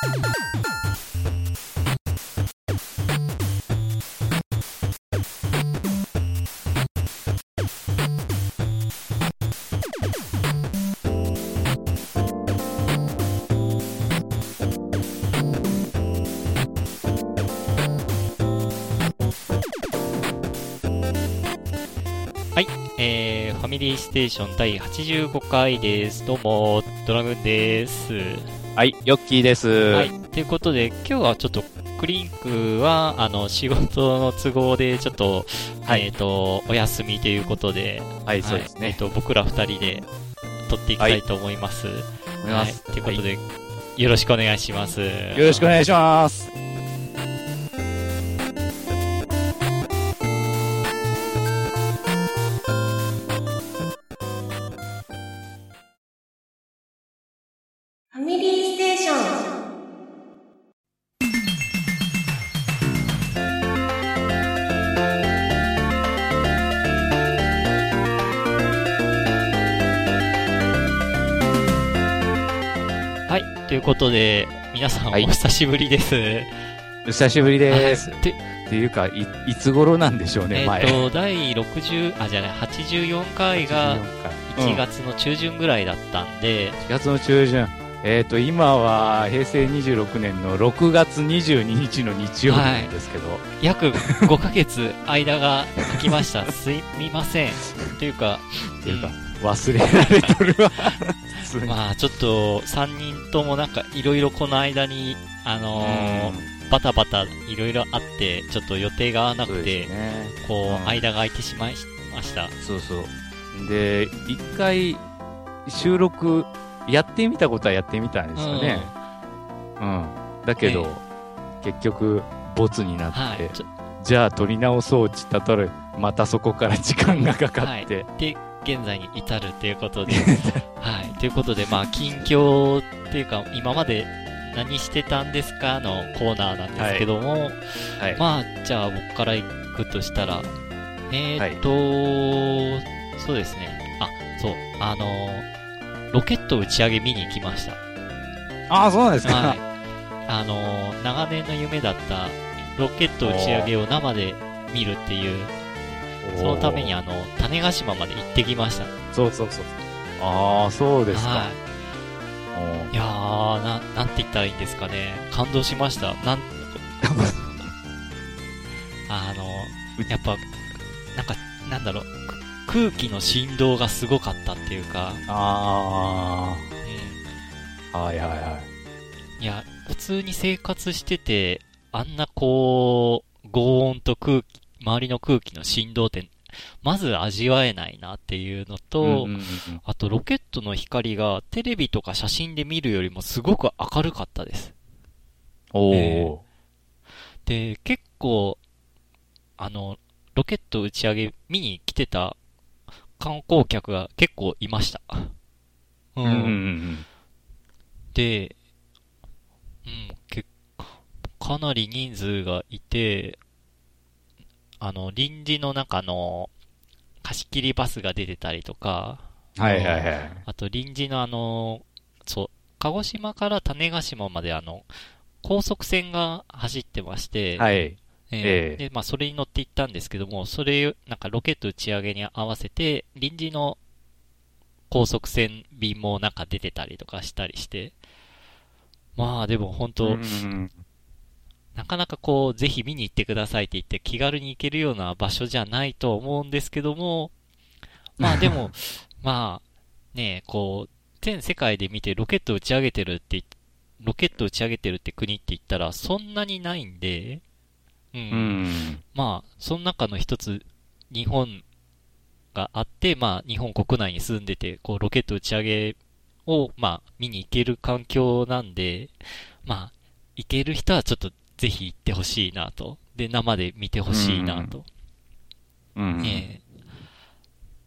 はい、ファミリーステーション第85回です。どうも、ドラグンです。はい、ヨッキーです。は。はいということで、今日はちょっと、クリンクは、あの、仕事の都合で、ちょっと、はいえっ、と、お休みということで、はい、そうですね。えっ、と、僕ら二人で撮っていきたいと思います。思います。はい。ということで、よろしくお願いします。よよろしくお願いします。ことで、皆さんおはい久しぶりです。お久しぶりです。っていうか、い、いつ頃なんでしょうね、えっ、前。と、第60、あ、じゃない、84回が1 1月の中旬ぐらいだったんで、1月の中旬。えっ、と、今は平成26年の6月22日の日曜日なんですけど、約5ヶ月間が空きました。すみません。というか、っていうか、忘れられとるわ。まあちょっと3人ともなんかいろいろこの間に、あのーバタバタいろいろあって、ちょっと予定が合わなくて、ですね。こう、うん間が空いてしまいました。そうそう。で、一回、収録、やってみたことはやってみたんですよね。うん。だけど、結局、ボツになって、はい。じゃあ撮り直そうちったとる、またそこから時間がかかって、で、現在に至るということで、はい。ということで、まあ、近況っていうか、今まで何してたんですかのコーナーなんですけども、はい。まあ、じゃあ僕から行くとしたら、えーっと、そうですね。あ、そう、あの、ロケット打ち上げ見に行きました。ああ、そうなんですか。はい。あの、長年の夢だったロケット打ち上げを生で見るっていう、そのためにあの、種子島まで行ってきました。そうそうそう。ああ、そうですか。はおい。いやー、な、なんて言ったらいいんですかね。感動しました。なん、あの、やっぱ、なんか、なんだろう、く空気の振動がすごかったっていうか、あうあ、はいはいはい。ん。いや、普通に生活してて、あんなこう、轟音と空気、周りの空気の振動って、まず味わえないなっていうのと、うんうんうんうん。あとロケットの光がテレビとか写真で見るよりもすごく明るかったです。おえお、で、結構、あの、ロケット打ち上げ見に来てた観光客が結構いました。ううんうんうんで、うん、けかなり人数がいて、あの、臨時の中の貸し切りバスが出てたりとか、はいはいはい。あと臨時のあの、そう、鹿児島から種子島まであの、高速船が走ってまして、はい。えーええで、まあ、それに乗って行ったんですけども、それ、なんかロケット打ち上げに合わせて、臨時の高速船便もなんか出てたりとかしたりして、まあ、でも本当、うんうんなかなかこう、ぜひ見に行ってくださいって言って気軽に行けるような場所じゃないと思うんですけども、まあでも、まあ、ねこう、全世界で見てロケット打ち上げてるってロケット打ち上げてるって国って言ったらそんなにないんで、うん。うん。まあ、その中の一つ、日本があって、まあ、日本国内に住んでて、こう、ロケット打ち上げを、まあ、見に行ける環境なんで、まあ、行ける人はちょっとぜひ行ってほしいなと。で、生で見てほしいなと。うん。ええ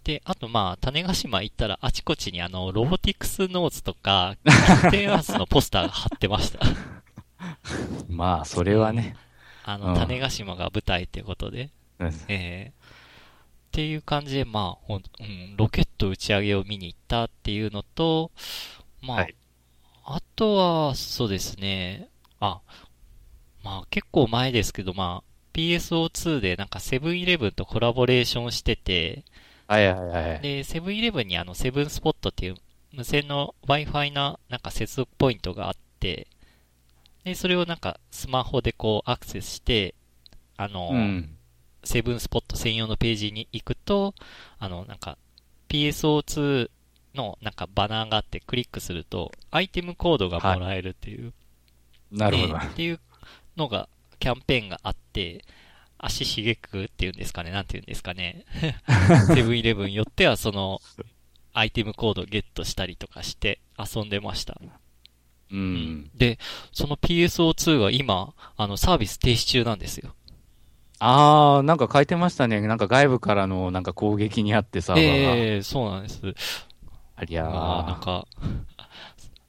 で、あとまあ、種子島行ったらあちこちにあの、ロボティクスノーツとか、キャプテンアースのポスターが貼ってました。まあ、それはね。あの、うん種子島が舞台ってことで。うんええっていう感じで、まあ、うん、ロケット打ち上げを見に行ったっていうのと、まあ、はいあとは、そうですね。あ、まあ結構前ですけど、まあ PSO2 でなんかセブンイレブンとコラボレーションしてて、はいはいはい。で、セブンイレブンにあのセブンスポットっていう無線の Wi-Fi ななんか接続ポイントがあって、で、それをなんかスマホでこうアクセスして、あの、うん。セブンスポット専用のページに行くと、あの、なんか、PSO2 のなんかバナーがあってクリックすると、アイテムコードがもらえるっていう、なるほどね。っていうのが、キャンペーンがあって、足しげくっていうんですかね、なんていうんですかね。セブンイレブン寄ってはその、アイテムコードをゲットしたりとかして遊んでました。うん。で、その PSO2 は今、あの、サービス停止中なんですよ。あー、なんか書いてましたね。なんか外部からのなんか攻撃にあってサーバーが。ええそうなんです。ありゃあーなんー。か、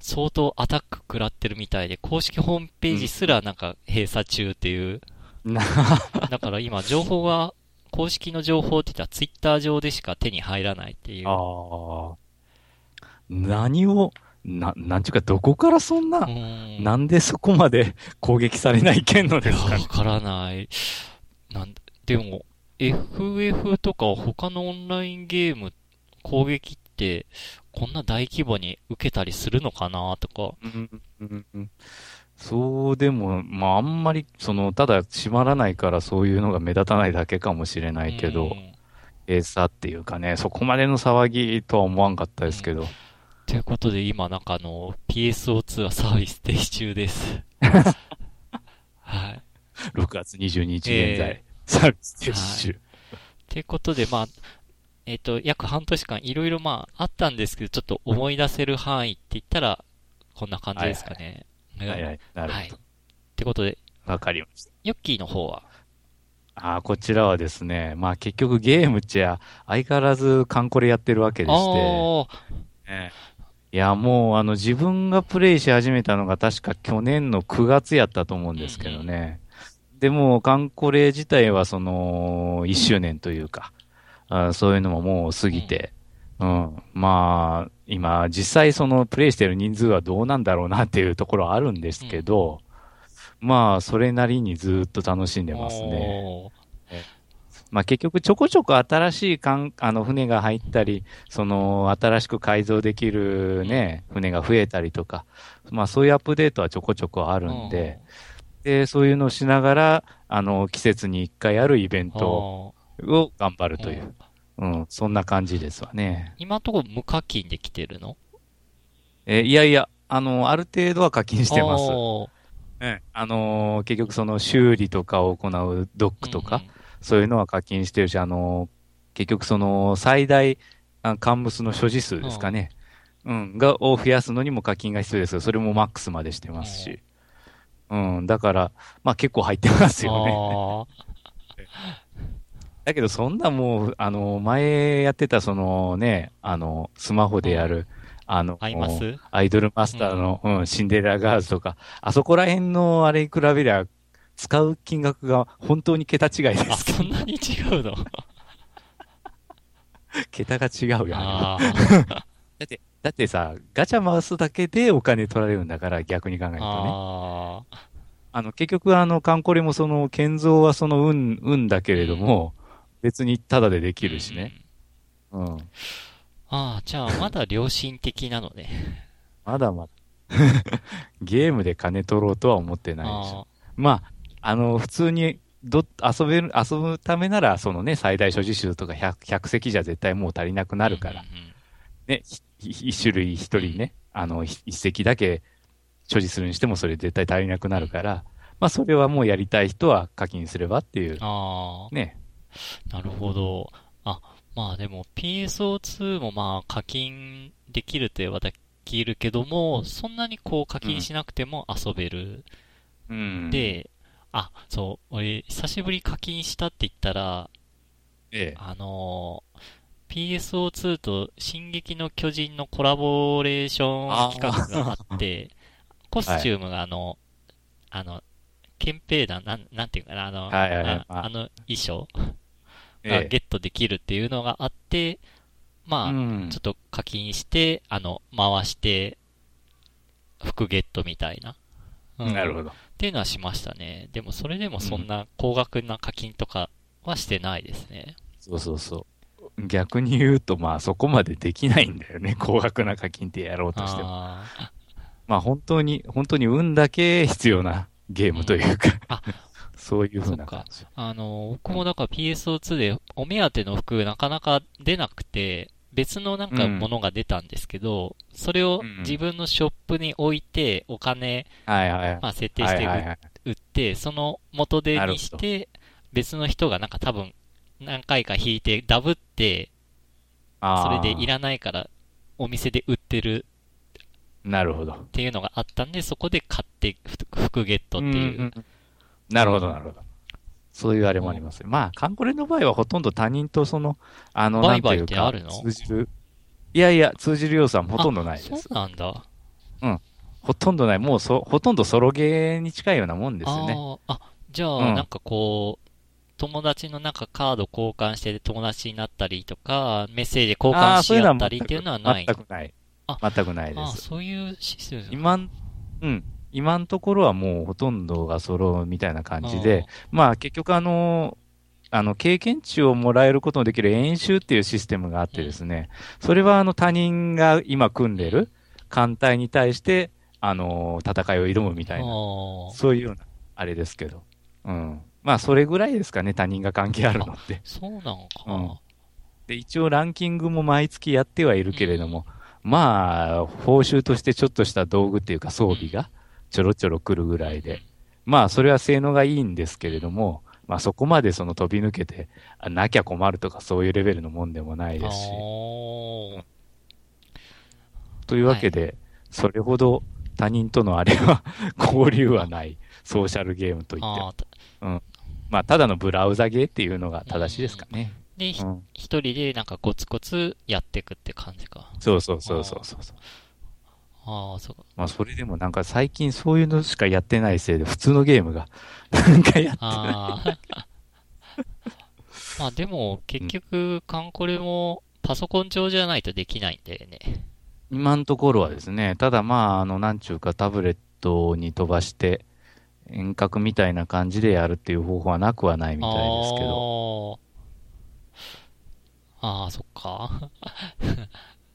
相当アタック食らってるみたいで、公式ホームページすらなんか閉鎖中っていう。な だから今、情報が、公式の情報って言ったらツイッター上でしか手に入らないっていう。あー。何を、な、なんちゅうか、どこからそんな、うんなんでそこまで攻撃されないけんのですか？ね。わからない。なんでも、FF とか他のオンラインゲーム攻撃って、こんな大規模に受けたりするのかなとか。そうでも、まああんまり、その、ただ閉まらないからそういうのが目立たないだけかもしれないけど、うん閉鎖っていうかね、そこまでの騒ぎとは思わんかったですけど。ということで今なんかあの PSO2 はサービス停止中です。はい。6月22日現在、えサービス停止中。ということでまあ、えっ、と、約半年間いろいろまああったんですけど、ちょっと思い出せる範囲って言ったら、こんな感じですかね。はいはい、なるはい。ほってことで、ど。わ、かりました。ヨッキーの方は、ああ、こちらはですね、まあ結局ゲームっちゃ相変わらずカンコレやってるわけでして、あええ。いやもうあの自分がプレイし始めたのが確か去年の9月やったと思うんですけどね。でもカンコレ自体はその1周年というか、あそういうのももう過ぎて、うん、まあ今実際そのプレイしてる人数はどうなんだろうなっていうところはあるんですけど、まあそれなりにずっと楽しんでーますね。まあ結局ちょこちょこ新しい艦あの船が入ったり、その新しく改造できるね、船が増えたりとか、まあそういうアップデートはちょこちょこあるんで、で、そういうのをしながら、あの、季節に一回あるイベンうん、トあ。ーを頑張るという、うん、そんな感じですわね。今のところ無課金で来てるの？えいやいや、あの、ある程度は課金してます。おー。ええあのー結局その修理とかを行うドックとか、うんうんそういうのは課金してるし、あの、結局その最大あ乾物の所持数ですかね。うん、が、を増やすのにも課金が必要ですけど、それもマックスまでしてますし。うん、だから、まあ結構入ってますよね。あだけどそんなもう、あの、前やってたそのね、あの、スマホでやる、あの、アイドルマスターの、うん。シンデレラガールズとか、あそこら辺のあれに比べりゃ、使う金額が本当に桁違いであ、す。けどそんなに違うの？桁が違うよ、あー。だってさ、ガチャ回すだけでお金取られるんだから、逆に考えるとね。あの、結局、あの、カンコレもその、建造はその運、運だけれども、別にタダでできるしね。うん。うん。ああ、じゃあまだ良心的なのね。まだまだ。ゲームで金取ろうとは思ってないでしょ。あまあ、あの、普通に、ど、遊べる、遊ぶためなら、そのね、最大所持数とか 100, 100席じゃ絶対もう足りなくあ。なるから。うんうんうんね、一種類一人ね、あの、ひ一席だけ所持するにしてもそれ絶対足りなくなるから、まあそれはもうやりたい人は課金すればっていう、あね。あ、なるほど。あ、まあでも PSO2 もまあ課金できるといえばできるけども、そんなにこう課金しなくても遊べる。うん。、で、あ、そう、俺、久しぶり課金したって言ったら、ええ。あのー PSO2 と進撃の巨人のコラボレーション企画があって、コスチュームがあの、あの、憲兵団、なん、なんていうかな、あの、はいはいはいあああの衣装ええがゲットできるっていうのがあって、まあ、うんちょっと課金して、あの、回して、服ゲットみたいな。うんなるほど。っていうのはしましたね。でもそれでもそんな高額な課金とかはしてないですね。そうそうそう。逆に言うと、まあそこまでできないんだよね。高額な課金ってやろうとしても。あまあ本当に、本当に運だけ必要なゲームというか、あそういう風な感じ。ーあの、僕もだから PSO2 でお目当ての服なかなか出なくて、別のなんかものが出たんですけど、それをうんうん自分のショップに置いて、お金、はいはいはい。まあ設定して売はいはいはい。売って、その元手にしなて、別の人がなんか多分何回か引いてダブって、それでいらないからお店で売ってるなるほど。っていうのがあったんで、そこで買って服服ゲットっていう。んんんなるほど、なるほど。そういうあれもありますよ。まあ、カンコレの場合はほとんど他人とその、あの、なん売買ていうかってあるの？通じる。いやいや、通じる要素はほとんどないです。そうなんだ。ほとんどない。もうそ、ほとんどソロゲーに近いようなもんですよね。あーあ、じゃあ、うんなんかこう、友達のなんかカード交換して友達になったりとか、メッセージ交換し合ったりっていうのはない。全くない。あ全くないです。そういうシステム。今ん、うん。今のところはもうほとんどがソロみたいな感じで、まあ結局あの、あの、経験値をもらえることのできる演習っていうシステムがあってですね、それはあの他人が今組んでる艦隊に対して、あの、戦いを挑むみたいな、そういうような、あれですけど。うん。まあそれぐらいですかね、他人が関係あるのって。そうなのか。うんで、一応ランキングも毎月やってはいるけれども、まあ、報酬としてちょっとした道具っていうか装備がちょろちょろ来るぐらいで、まあ、それは性能がいいんですけれども、まあ、そこまでその飛び抜けて、あなきゃ困るとかそういうレベルのもんでもないですし、というわけで、それほど他人とのあれは 交流はないソーシャルゲームといっても、あー。まあ、ただのブラウザゲーっていうのが正しいですかね。で、ひうん、一人でなんかコツコツやっていくって感じか。そうそうそうそうそう。ああ、そうか。まあ、それでもなんか最近そういうのしかやってないせいで、普通のゲームが、なんかやってない。あ あ。まあでも、結局、カンコレもパソコン上じゃないとできないんだよね。今のところはですね、ただまあ、あの、なんちゅうかタブレットに飛ばして、遠隔みたいな感じでやるっていう方法はなくはないみたいですけど。あーあー、そっか。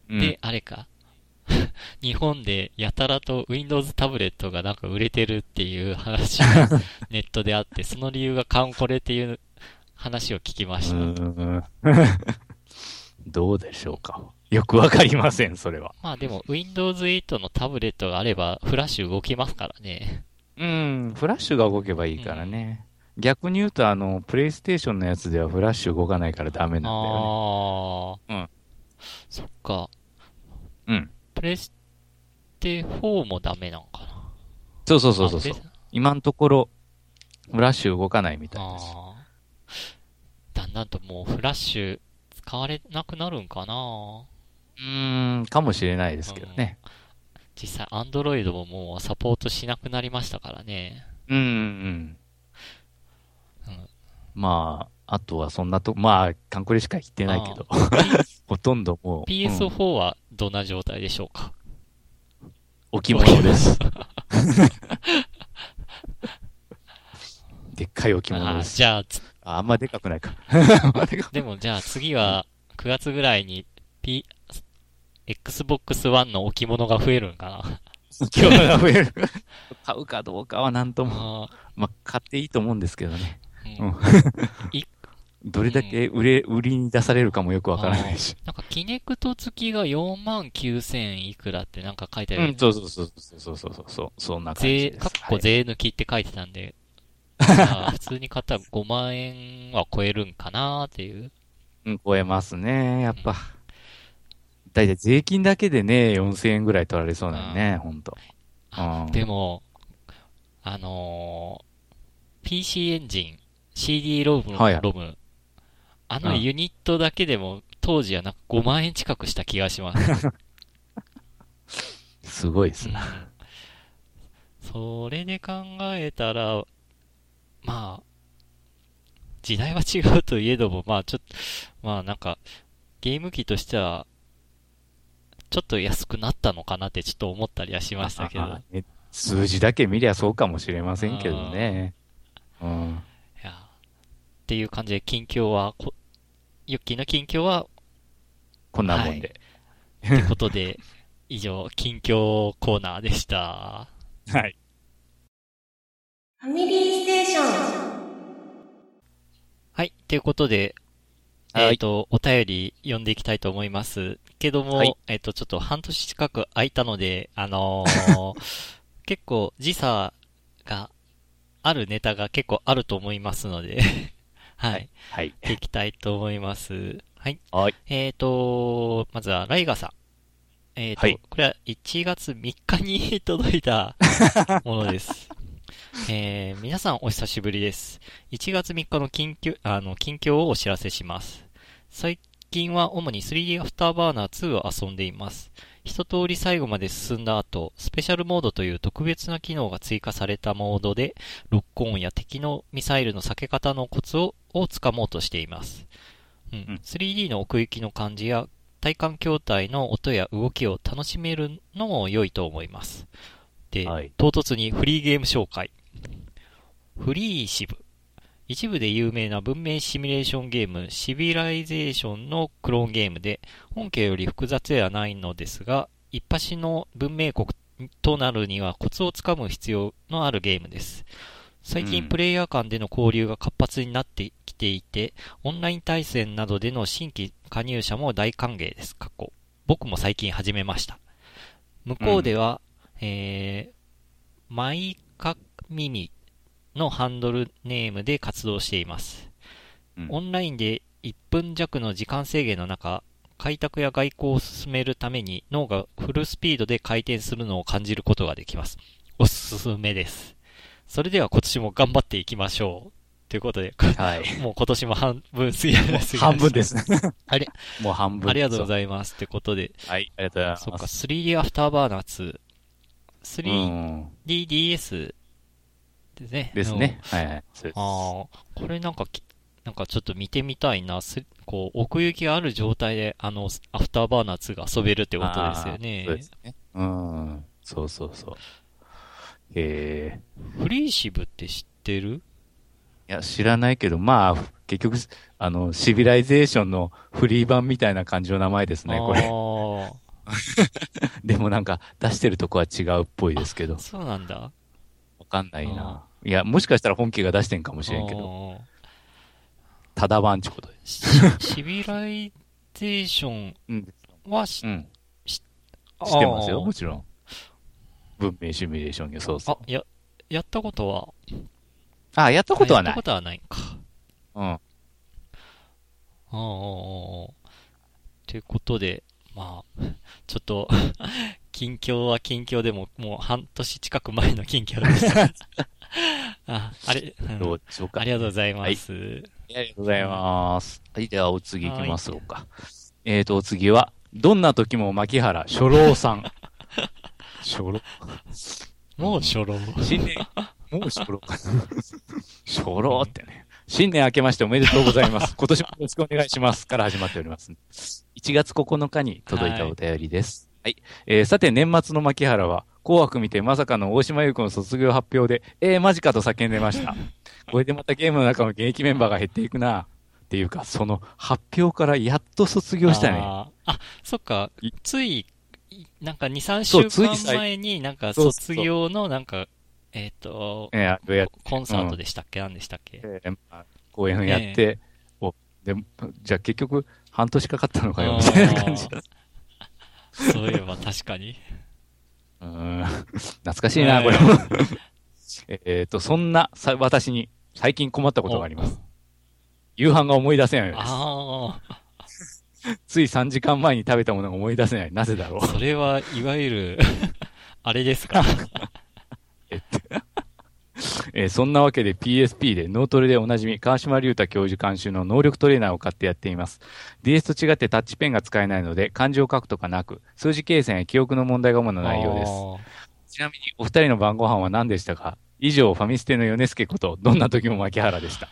うんで、あれか。日本でやたらと Windows タブレットがなんか売れてるっていう話が ネットであって、その理由がカンコレっていう話を聞きまうした。んどうでしょうか？よくわかりません、それは。まあでも Windows 8のタブレットがあればフラッシュ動きますからね。うん、フラッシュが動けばいいからね。逆に言うと、あの、プレイステーションのやつではフラッシュ動かないからダメなんだよね。ああ。うんそっか。うん。プレステ4もダメなんかな。そうそうそうそう。今のところ、フラッシュ動かないみたいです。だんだんともうフラッシュ使われなくなるんかなうーん、かもしれないですけどね。実際、アンドロイドももうサポートしなくなりましたからね。うん、うん。うんまあ、あとはそんなと、まあ、カンコレしか言ってないけど、ほとんどもう、PS4 はどんな状態でしょうか、置物です。でっかい置物あです。ーじゃあ、つああんまでかくないか。でもじゃあ次は9月ぐらいに P、Xbox One の置物が増えるんかな 今日が増える。買うかどうかはなんとも。あまあ、買っていいと思うんですけどね。ーうんいどれだけ売れ、売りに出されるかもよくわからないし。なんか、キネクト付きが4万9000いくらってなんか書いてある。うん、そうそうそうそうそうそうそう、そんな感じ税、です。かっこはい税抜きって書いてたんで、ま あ普通に買ったら5万円は超えるんかなっていう。うん、超えますね、やっぱ。だいたい税金だけでね、4000円ぐらい取られそうなんね、ほんと。うんでも、あのー PC エンジン、CD ロム、はいロム、あのうんユニットだけでも当時はなんか5万円近くした気がします。すごいですうんな。それで考えたら、まあ、時代は違うといえども、まあちょっと、まあなんか、ゲーム機としては、ちょっと安くなったのかなってちょっと思ったりはしましたけど。数字だけ見りゃそうかもしれませんけどね。うん。っていう感じで近況は、こユッキーの近況は、こんなもんで。ってことで、以上、近況コーナーでした。はい。ファミリーステーション。はい。ということで、はいえっ、と、お便り読んでいきたいと思います。けども、はいえっ、と、ちょっと半年近く空いたので、あのー 結構時差があるネタが結構あると思いますので、はい。はい。いきたいと思います。はい。はい。えっ、と、まずは、ライガさん。えっ、と、はいこれは1月3日に 届いたものです。えー、皆さんお久しぶりです。1月3日の近況、あの、近況をお知らせします。最近は主に 3D アフターバーナー2を遊んでいます。一通り最後まで進んだ後、スペシャルモードという特別な機能が追加されたモードで、ロックオンや敵のミサイルの避け方のコツををつかもうとしています。うんうん 3D の奥行きの感じや体感筐体の音や動きを楽しめるのも良いと思います。で、はい唐突にフリーゲーム紹介。フリーシブ。一部で有名な文明シミュレーションゲームシビライゼーションのクローンゲームで、本家より複雑ではないのですが、一発の文明国となるにはコツをつかむ必要のあるゲームです。最近うんプレイヤー間での交流が活発になってきていて、オンライン対戦などでの新規加入者も大歓迎です。過去。僕も最近始めました。向こうでは、えー、マイカミミのハンドルネームで活動しています。うんオンラインで1分弱の時間制限の中、開拓や外交を進めるために脳がフルスピードで回転するのを感じることができます。おすすめです。それでは今年も頑張っていきましょう。ということで、はい。もう今年も半分過ぎました。半分です。あれ、もう半分。ありがとうごいざいます。ってことで。はい、ありがとうございます。そっか、3D アフターバーナー2。うん。3DDS ですね。ですね。はいはい。そうですああ、これなんかき、なんかちょっと見てみたいな。すこう、奥行きがある状態で、あの、アフターバーナー2が遊べるってことですよねそうで。すね。うん。そうそうそう。ええ Freeciv って知ってる？いや、知らないけど、まあ、結局、あの、シビライゼーションのフリー版みたいな感じの名前ですね、これ。あ でもなんか、出してるとこは違うっぽいですけどあ、、そうなんだ。わかんないな。いや、もしかしたら本家が出してんかもしれんけど、ど。ただ版ってことで。シシビライゼーションうん。はし、うん。し知ってますよ、もちろん。文明シミュレーションゲーム、そうそう。、あや、やったことは？あ、やったことはない。やったこ。とはないか。うん。ああ。ということで、まあ、ちょっと、近況は近況でも、もう半年近く前の近況でした。あ、あれ、うんどうでしょうか。ありがとうございます。ありがとうございます。はい、ではお次行きましょうか。えーと、お次は、どんな時も牧原初老さん。初老？もう初老？新年、もう初老？か。初老ってね。新年明けましておめでとうございます。今年もよろしくお願いします。から始まっております。1月9日に届いたお便りです。はい。えーさて年末の牧原は、紅白見てまさかの大島優子の卒業発表で、えー、マジかと叫んでました。これでまたゲームの中の現役メンバーが減っていくな。っていうか、その発表からやっと卒業したね。あーあ、そっかい、つい、いなんか2、3そうつい週間最前になんか卒業のなんか、えっ、と、えーどうやコンサートでしたっけ、何でしたっけ？えーまあ公演やって、おでじゃあ結局半年かかったのかよ、みたいな感じだ。そういえば確かに。うーん 懐かしいな、これも。えっと、そんなさ私に最近困ったことがあります。夕飯が思い出せないのです。あ つい3時間前に食べたものが思い出せない。なぜだろうあ、。それはいわゆる、あれですか？えーそんなわけで PSP で脳トレでおなじみ川島隆太教授監修の能力トレーナーを買ってやっています。DS と違ってタッチペンが使えないので漢字を書くとかなく、数字計算や記憶の問題が主な内容です。ちなみにお二人の晩ご飯は何でしたか？以上、ファミステの米助こと、どんな時も牧原でした。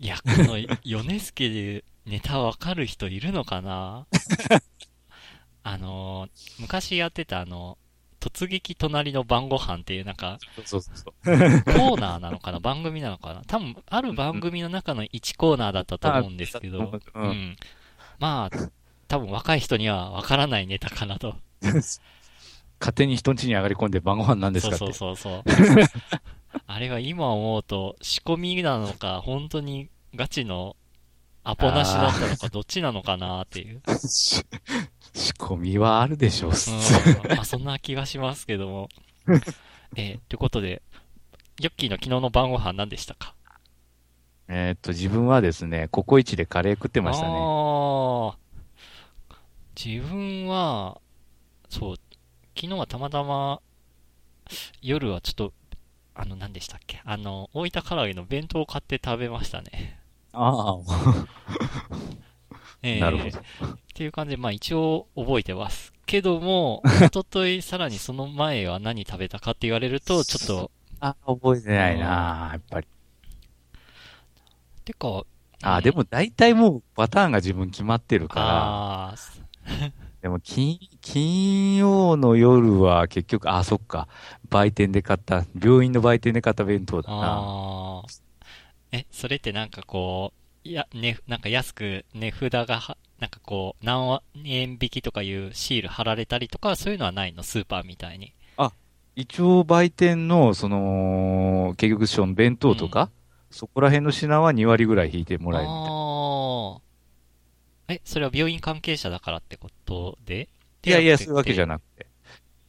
いや、この、ヨネスケでネタわかる人いるのかな？あのー昔やってたあの、突撃隣の晩ご飯っていうなんか、そうそうそう。コーナーなのかな？番組なのかな？多分、ある番組の中の1コーナーだったと思うんですけど、う。うんん。まあ、多分若い人にはわからないネタかなと。勝手に人ん家に上がり込んで晩ご飯なんですそうかって。そうそうそう。あれは今思うと、仕込みなのか、本当にガチのアポなしだったのか、どっちなのかなっていう。し仕込みはあるでしょう。うん。まあ、そんな気がしますけども。えー、ということで、ヨッキーの昨日の晩ご飯何でしたか？えーっと、自分はですね、ココイチでカレー食ってましたね。自分は、そう、昨日はたまたま、夜はちょっと、あの、何でしたっけ？あの、大分唐揚げの弁当を買って食べましたね。ああ、えーなるほど。っていう感じで、まあ一応覚えてます。けども、一昨日さらにその前は何食べたかって言われると、ちょっと、あ覚えてないな、やっぱり。てか、あでも大体もうパターンが自分決まってるから、ああ、でも金、金曜の夜は結局、あ、そっか、売店で買った、病院の売店で買った弁当だな。ああ。え、それってなんかこう、いや、ね、なんか安く値札がは、なんかこう、何円引きとかいうシール貼られたりとか、そういうのはないの？スーパーみたいに。一応売店の、その、結局その弁当とか、そこら辺の品は2割ぐらい引いてもらえるみたいな。ああ。え、それは病院関係者だからってことで？いやいや、そういうわけじゃななくて。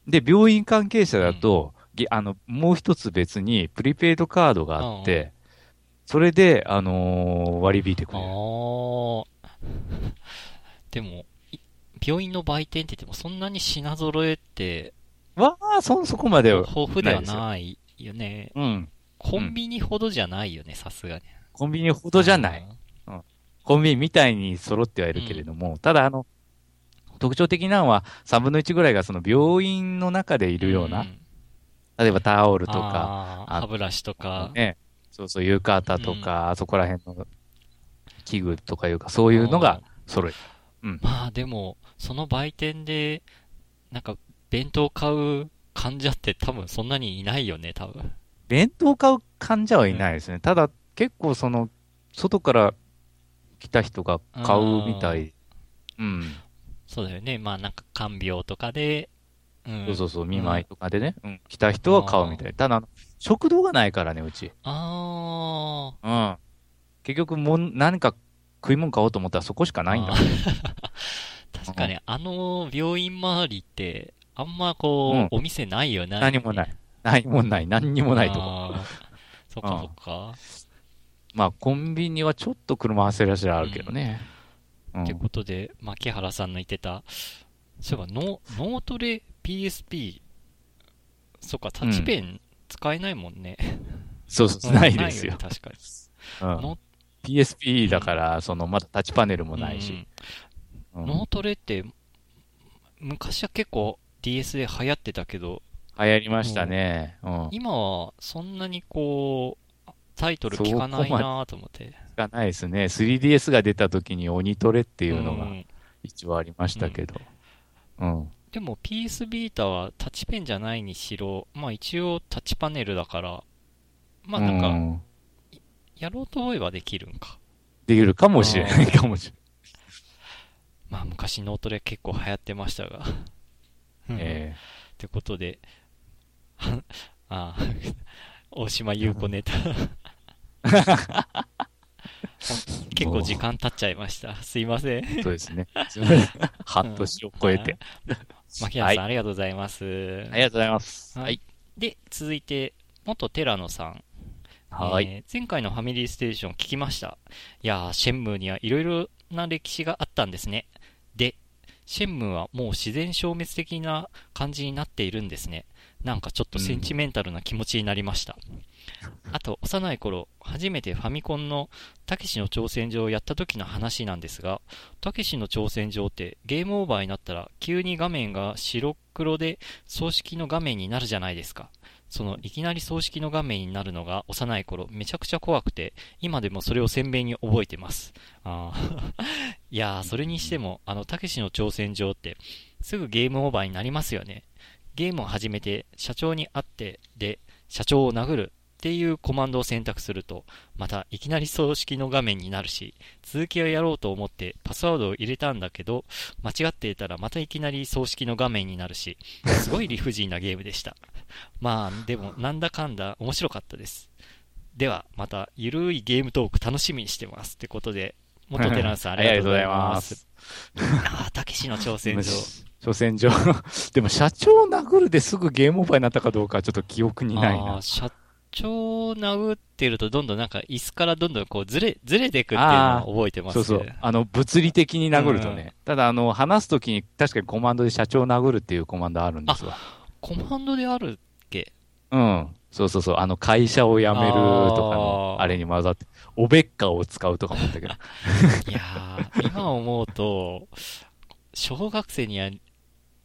で、病院関係者だと、ぎあの、もう一つ別にプリペイドカードがあって、それで、あのー割り引いてくあれる。あ。でも、い病院の売店って言ってもそんなに品揃えってわあ、そ、そこまでは。豊富ではないよね。うん。コンビニほどじゃないよね、さすがに。コンビニほどじゃない。コンビニみたいに揃ってはいるけれども、ただ、あの、特徴的なのは、3分の1ぐらいがその病院の中でいいるような、例えばタオルとか、ああー歯ブラシとか。ね、そうそう、浴衣とか、あそこら辺の器具とかいうか、そういうのが揃える。まあでも、その売店で、なんか、弁当買う患者って多分そんなにいないよね、多分。弁当買う患者はいないですね。ただ、結構その、外から来た人が買うみたい。うん。そうだよね。まあなんか看病とかで、うん。そうそうそう、見舞いとかでね、うん、来た人は買うみたい。ただ、食堂がないからね、うち。あうん。結局、もん、何か食い物買おうと思ったらそこしかあ。ないんだあ。ー 確かに、あの病院周りって、あんまこう、うんお店ないよね。何もない。何もない。何にもないとこ。あーそっかそっか。まあ、コンビニはちょっと車走らせらあるけどね。うんってことで、牧原さんの言ってた、そういえばノ、脳トレ PSP、そっか、タッチペン使えないもんね。そうそう、うんないですよね。確かに。うんの PSP だから、その、まだタッチパネルもないし。うんんう脳トレって、昔は結構 DS で流行ってたけど、流行りましたね。うん。今はそんなにこう、タイトル聞かないなと思って。がないですね。3DS が出た時に鬼トレっていうのがん一応ありましたけど。うん。でも PS ビータはタッチペンじゃないにしろ、まあ一応タッチパネルだから、まあなんか、うんやろうと思えばできるんか。できるかもしれないかもしれない。まあ昔脳トレ結構流行ってましたが。うんえってことで、は ああ、大島優子ネタ。結構時間経っちゃいました。すいません。えそうですね。半年を超えて。牧原さん、はありがとうございます。ありがとうございます。はい。で、続いて、元寺野さん。はい。えー前回のファミリーステーション聞きました。いやー、シェンムーにはいろいろな歴史があったんですね。で、シェンムーはもう自然消滅的な感じになっているんですね。なんかちょっとセンチメンタルな気持ちになりました。あと、幼い頃、初めてファミコンのたけしの挑戦状をやった時の話なんですが、たけしの挑戦状ってゲームオーバーになったら急に画面が白黒で葬式の画面になるじゃないですか。そのいきなり葬式の画面になるのが幼い頃めちゃくちゃ怖くて、今でもそれを鮮明に覚えてます。あー いやー、それにしても、あの、たけしの挑戦状って、すぐゲームオーバーになりますよね。ゲームを始めて、社長に会って、で、社長を殴るっていうコマンドを選択すると、またいきなり葬式の画面になるし、続きをやろうと思ってパスワードを入れたんだけど、間違っていたらまたいきなり葬式の画面になるし、すごい理不尽なゲームでした。まあ、でも、なんだかんだ面白かったです。では、また、ゆるいゲームトーク楽しみにしてます。ってことで、元テランさん ありがとうございます。ああ、たけしの挑戦状。挑戦状。でも社長を殴るですぐゲームオーバーになったかどうかはちょっと記憶にないな長を殴ってるとどんどんなんか椅子からどんどんこうずれ、ずれていくっていうのを覚えてますそうそう。あの、物理的に殴るとね。ただ、あの、話すときに確かにコマンドで社長を殴るっていうコマンドあるんですわ。コマンドであるっけ？うん。そうそうそう。あの、会社を辞めるとかの、あれに混ざって、おべっかを使うとか思ったけど。いやー、今思うと、小学生には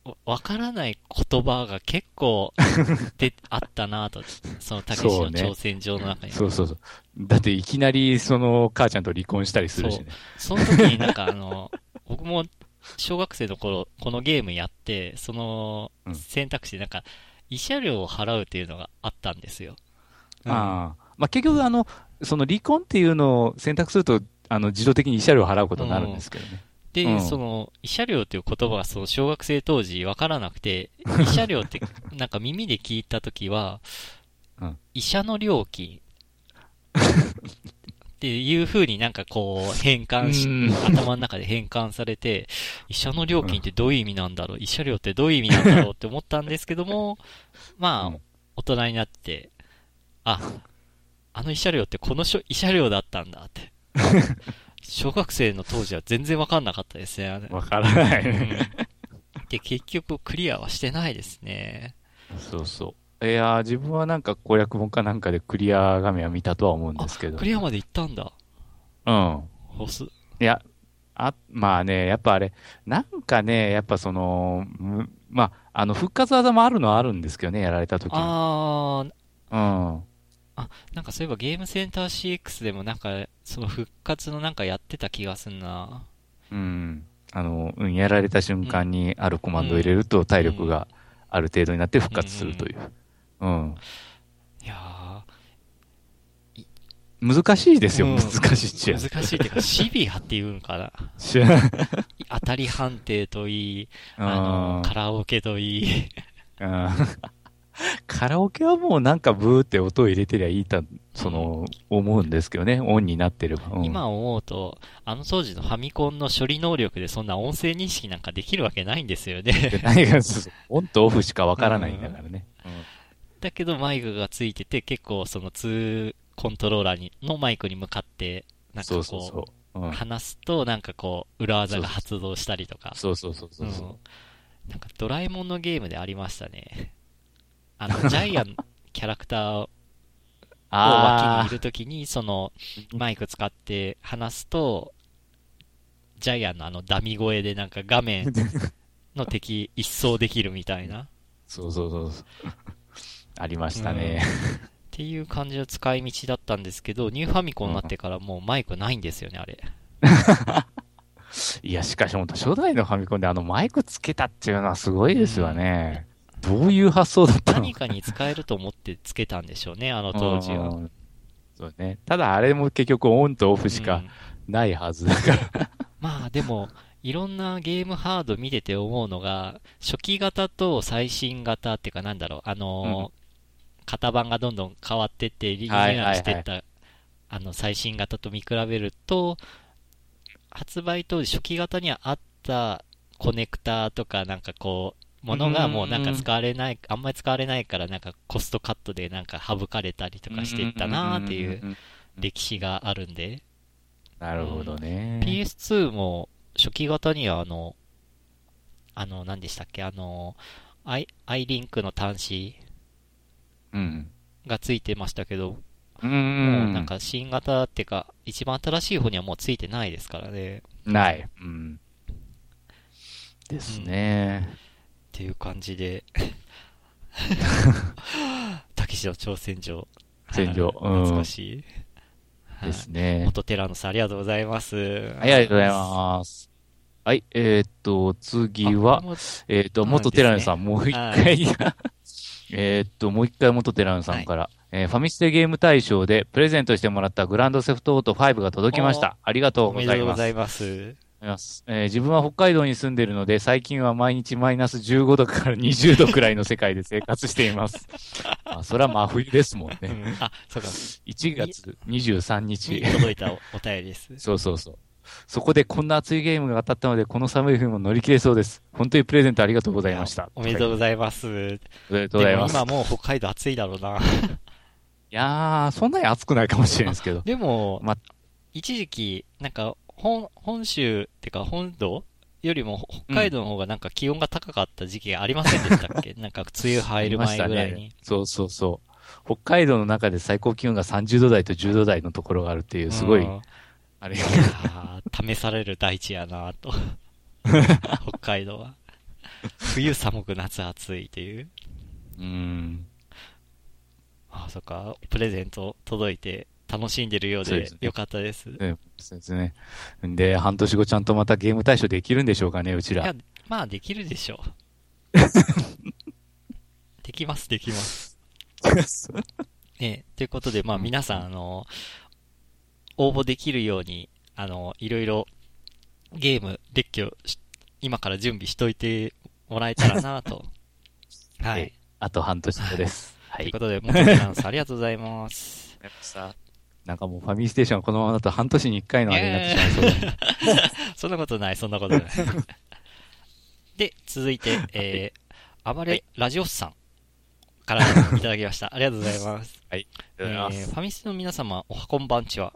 わわからない言葉が結構 であったなと、そのたけしの挑戦状の中に。そうそうそう。だっていきなり、その、母ちゃんと離婚したりするしね。その時になんかあの、僕も小学生の頃、このゲームやって、そのうん選択肢でなんか、慰謝料を払うっていうのがあったんですよ。ああ。まあ、結局、あの、その離婚っていうのを選択すると、あの、自動的に慰謝料を払うことになるんですけどね。で、うん。その、慰謝料っていう言葉がその小学生当時わからなくて、慰謝料って なんか耳で聞いた時は、うん。医者の料金。っていう風になんかこう変換し、うん。頭の中で変換されて、医者の料金ってどういう意味なんだろう、慰謝料ってどういう意味なんだろうって思ったんですけども、まあ、うん。大人になって、あ、あの慰謝料ってこのしょ慰謝料だったんだって。小学生の当時は全然わかんなかったですね。あれわからなうい。んで、結局クリアはしてないですね。そうそう。いやー、自分はなんか攻略本かなんかでクリア画面は見たとは思うんですけど。クリアまで行ったんだ。うん。ボス。いや、あ、まあね、やっぱあれ、なんかね、やっぱその、むまあ、あの、復活技もあるのはあるんですけどね、やられた時に。あー、うん。なんかそういえばゲームセンター CX でもなんか、その復活のなんかやってた気がすんな。うん。あの、うん、やられた瞬間にあるコマンドを入れると体力がある程度になって復活するという。うん。いや難しいですよ、うん難しいっちゃ。ー、難しいっていうか、シビアっていうんかな。当たり判定といい、うんあの、カラオケといい。う んカラオケはもうなんかブーって音を入れてりゃいいた、その、思うんですけどね、オンになってれば。うん今思うと、あの当時のファミコンの処理能力でそんな音声認識なんかできるわけないんですよね。何が、オンとオフしかわからないんだからね。だけどマイクがついてて、結構その2コントローラーにのマイクに向かって、なんかこう、そうそうそう。うん話すとなんかこう、裏技が発動したりとか。そうそうそうそうそう。うんなんかドラえもんのゲームでありましたね。あの、ジャイアンキャラクターを脇にいるときに、その、マイク使って話すと、ジャイアンのあのダミ声でなんか画面の敵一掃できるみたいな。っそうそうそうそう。ありましたね。ていう感じの使い道だったんですけど、ニューファミコンになってからもうマイクないんですよね、あれ。いや、しかし本当初代のファミコンであのマイクつけたっていうのはすごいですわね。どういう発想だったの？何かに使えると思ってつけたんでしょうね、あの当時は。うんそうね。ただあれも結局オンとオフしかうんないはずだから。まあでも、いろんなゲームハード見てて思うのが、初期型と最新型っていうかなんだろう、あのー型番がどんどん変わってって、リニューアルしていった、あの、最新型と見比べると、発売当時初期型にはあったコネクターとかなんかこう、ものがもうなんか使われない、あんまり使われないからなんかコストカットでなんか省かれたりとかしていったなーっていううん。歴史があるんで、なるほどね。PS2 も初期型にはあの、あの、何でしたっけ、あの、アイ、アイリンクの端子うん。がついてましたけど、う。もうんなんか新型っていうか、一番新しい方にはもうついてないですからね。ない。うん。ですね。っていう感じで、たけしの挑戦状。戦場懐かしい。はいですね。元テラノさんありがとうございます。はい、ありがとうございます。はい、えーっと、次は、あえーっと、元テラヌさん、もう一回、えーっと、もう一回元テラヌさんから、えーファミステゲーム大賞でプレゼントしてもらったグランドセフトオート5が届きました。ありがとうございます。でとうございます。ますえー自分は北海道に住んでいるので、最近は毎日マイナス15度から20度くらいの世界で生活しています。あそれは真冬ですもんね。うんあ、そうか。1月23に日。届いたおお便りです。そうそうそう。そこでこんな熱いゲームが当たったので、この寒い冬も乗り切れそうです。本当にプレゼントありがとうございました。おめでとうごいざいます。おめでとうございます。今もう北海道暑いだろうな。いやー、そんなに暑くないかもしれないですけど。でも、ま一時期、なんか、本、本州ってか本土よりも北海道の方がなんか気温が高かった時期がありませんでしたっけ、なんか梅雨入る前ぐらいに。そうそうそう。北海道の中で最高気温が30度台と10度台のところがあるっていう、すごいうん、あれ。試される大地やなと。北海道は。冬寒く夏暑いっていう。うん。あ、そっか。プレゼント届いて楽しんでるようでよかったです。ねそうですね。で、半年後ちゃんとまたゲーム対象できるんでしょうかね、うちらいや。、まあできるでしょう。できます、できます。ね ということで、まあ皆さん、あの、応募できるように、あの、いろいろゲーム、デッキをし今から準備しといてもらえたらなと。はえい。あと半年後です。はい。ということで、元木さん、ありがとうございます。なんかもうファミリーステーションはこのままだと半年に1回のあれになってしまいそうで。そんなことない、そんなことない。で、続いて、えー、暴れラジオスさんからいただきました。ありがとうございます。ありえがとうございますー、ファミスの皆様、おはこんばんちは。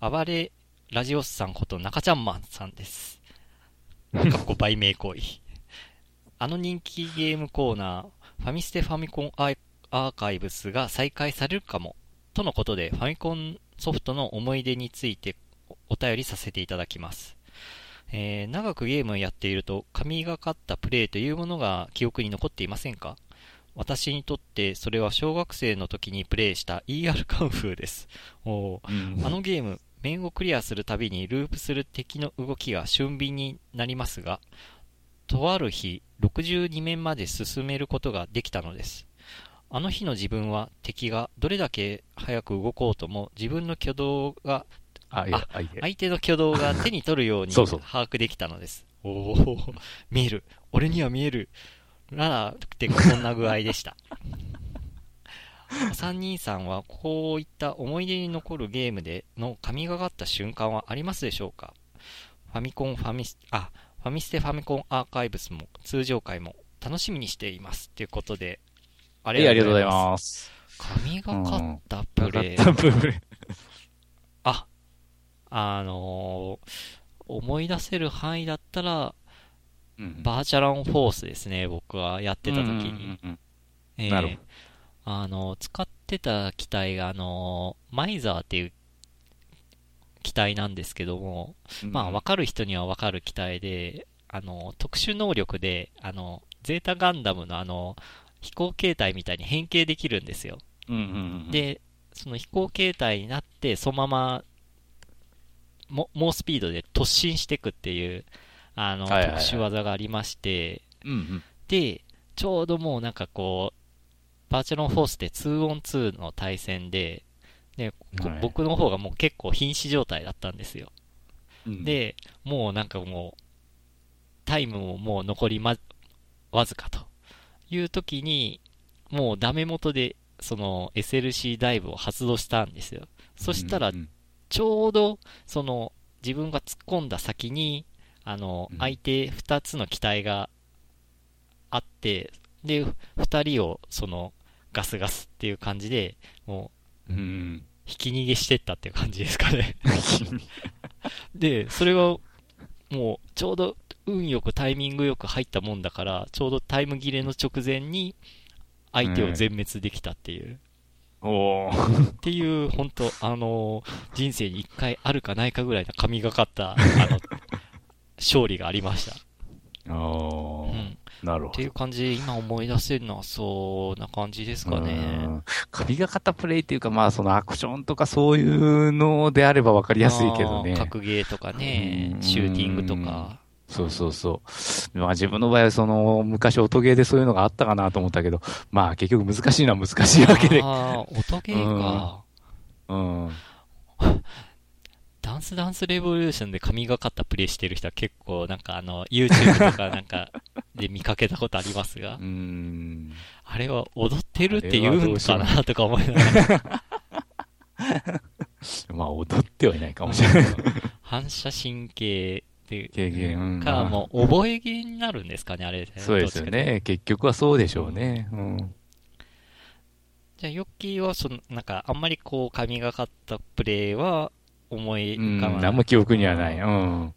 暴れラジオスさんこと中ちゃんマンさんです。かっこ売名行為。あの人気ゲームコーナー、ファミステファミコンアーカイブスが再開されるかも、とのことで、ファミコンソフトの思い出についておお便りさせていただきます。えー長くゲームをやっていると、神がかったプレイというものが記憶に残っていませんか？私にとってそれは小学生の時にプレイした ER カンフーです。おあのゲーム、面をクリアするたびにループする敵の動きが俊敏になりますが、とある日、62面まで進めることができたのです。あの日の自分は敵がどれだけ早く動こうとも自分の挙動が、あ、あ。相手の挙動が手に取るように把握できたのです。おお、見える。俺には見える。なら、ってこんな具合でした。お三人さんはこういった思い出に残るゲームでの神がかった瞬間はありますでしょうか？ファミコンファミス、あ、ファミステファミコンアーカイブスも通常回も楽しみにしています。ということで、あありがとうございます。す。神がかったプレイ。なかったプレイあ、あのー思い出せる範囲だったら、うんバーチャランフォースですね、僕はやってた時に。なるほどあの、使ってた機体が、あの、マイザーっていう機体なんですけども、まあ、わかる人にはわかる機体で、あの、特殊能力で、あの、ゼータガンダムのあの、飛行形態みたいに変形できるんですよ。うんうんうん、で、その飛行形態になって、そのまま、も猛スピードで突進していくっていう、あの、はいはいはい特殊技がありまして、うんうん。で、ちょうどもうなんかこう、バーチャロンフォースで 2on2 の対戦で、で、こはい僕の方がもう結構瀕死状態だったんですよ。うん、で、もうなんかもう、タイムももう残りま、わずかという時に、もうダメ元で、その SLC ダイブを発動したんですよ。そしたらちょうど、その、自分が突っ込んだ先に、あのうん、相手二つの機体があって、で、二人を、その、ガスガスっていう感じで、もう、うん。引き逃げしてったっていう感じですかね。で、それが、もう、ちょうど、運よくタイミングよく入ったもんだから、ちょうどタイム切れの直前に、相手を全滅できたっていう。おーっていう、本当あのー人生に一回あるかないかぐらいの神がかった、あの、勝利がありました。あうーん。なるほどっていう。感じで、今思い出せるのは、そんな感じですかね。うん神がかったプレイっていうか、まあ、そのアクションとかそういうのであれば分かりやすいけどね。格ゲーとかねう、んシューティングとか。そうそうそう。まあ自分の場合はその、昔音ゲーでそういうのがあったかなと思ったけど、まあ結局難しいのは難しいわけで。ああ、音ゲーか。うん。ダンスダンスレボリューションで神がかったプレイしてる人は結構なんかあの、YouTube とかなんかで見かけたことありますがう、ん。あれは踊ってるって言うんかなとか思いながら。まあ踊ってはいないかもしれない。反射神経って経験、うん。か、もう覚えゲーになるんですかね、あれ。そうですよね。結局はそうでしょうね。うん。じゃあ、ヨッキーは、その、なんか、あんまりこう、神がかったプレイは、思いうん。浮かばない。何も記憶にはない。うん。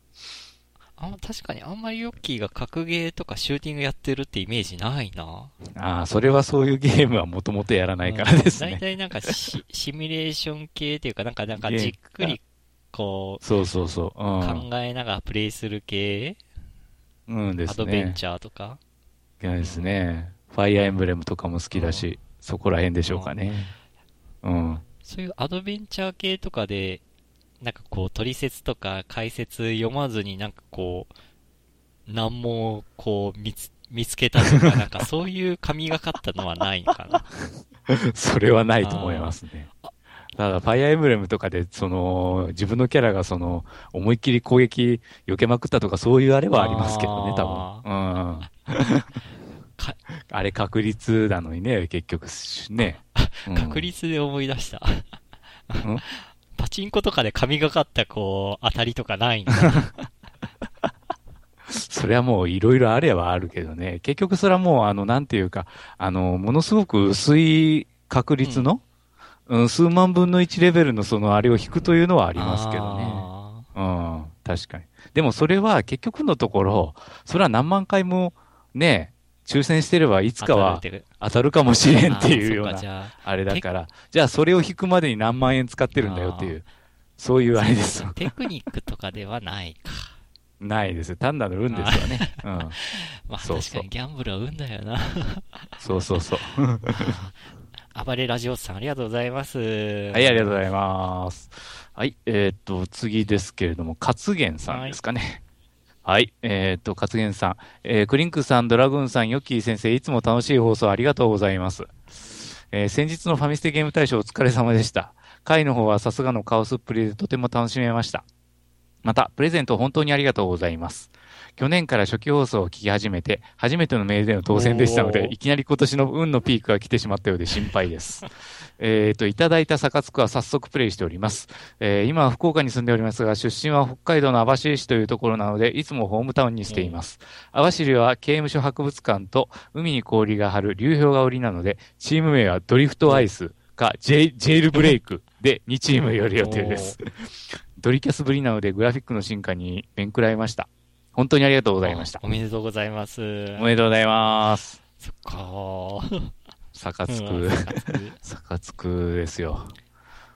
あ確かに、あんまりヨッキーが格ゲーとかシューティングやってるってイメージないな。ああ、それはそういうゲームはもともとやらないからですね。大体なんかシ、シミュレーション系っていうか、なんか、なんか、じっくり、こそうそうそう。う、うん。考えながらプレイする系、うんですね。アドベンチャーとか？そうですね。ファイアーエンブレムとかも好きだし、そこら辺でしょうかね。うん。そういうアドベンチャー系とかで、なんかこう、取説とか解説読まずになんかこう、難問をこう見つ、見つけたとか、なんかそういう神がかったのはないのかな？それはないと思いますね。ただ、ファイアーエンブレムとかで、その、自分のキャラがその、思いっきり攻撃避けまくったとか、そういうあれはありますけどね、多分。うん。か あれ確率なのにね、結局、ね。うん確率で思い出した。ん？パチンコとかで神がかったこう、当たりとかないんだ。それはもういろいろあればあるけどね。結局それはもう、あの、なんていうか、あの、ものすごく薄い確率の、うん、数万分の1レベルのそのあれを引くというのはあありますけどね。あうん、確かに。でもそれは結局のところ、それは何万回もね、抽選してればいつーかは当たるかもしれんっていうような あれだから、じゃあそれを引くまでに何万円使ってるんだよっていう、そういうあれです。テクニックとかではないか。ないです。単なる運ですよね。うん。まあ確かにギャンブルは運だよな。そうそうそう。暴れラジオさんありがとうございます。はい、ありがとうございます。はい、えーっと、次ですけれども、勝元さんですかね。はい、えーっと、勝元さん、えークリンクさん、ドラグーンさん、ヨッキー先生、いつも楽しい放送ありがとうございます。えー先日のファミステゲーム大賞お疲れ様でした。回の方はさすがのカオスっぷりでとても楽しめました。また、プレゼント本当にありがとうございます。去年から初期放送を聞き始めて、初めてのメールでの当選でしたのでいきなり今年の運のピークが来てしまったようで心配です。えっと、いただいたサカツクは早速プレイしております。えー今は福岡に住んでおりますが、出身は北海道の網走市というところなので、いつもホームタウンにしています。網走は刑務所博物館と海に氷が張る流氷が売りなので、チーム名はドリフトアイスかジェイジェイルブレイクで2チームよる予定です。ドリキャスぶりなのでグラフィックの進化に面食らいました。本当にありがとうございましたお。めでとうございます。おめでとうございます。そっかー。サカツクうん。サカツクですよ。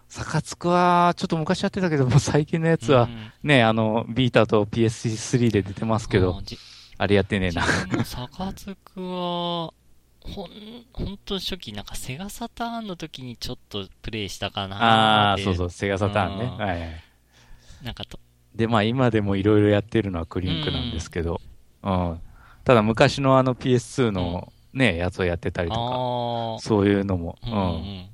サカツクは、ちょっと昔やってたけど、もう最近のやつは、うんね、あの、ビータと PS3 で出てますけど、うんじあれやってねえな。自分もサカツクは、ほん、ほんと初期、なんかセガサターンの時にちょっとプレイしたかなああ、そうそう、セガサターンね。うんはいはい。なんかと、で、まあ今でもいろいろやってるのはクリンクなんですけど、うん。ただ昔のあの PS2 のね、やつをやってたりとか、そういうのも、う。うんうんん。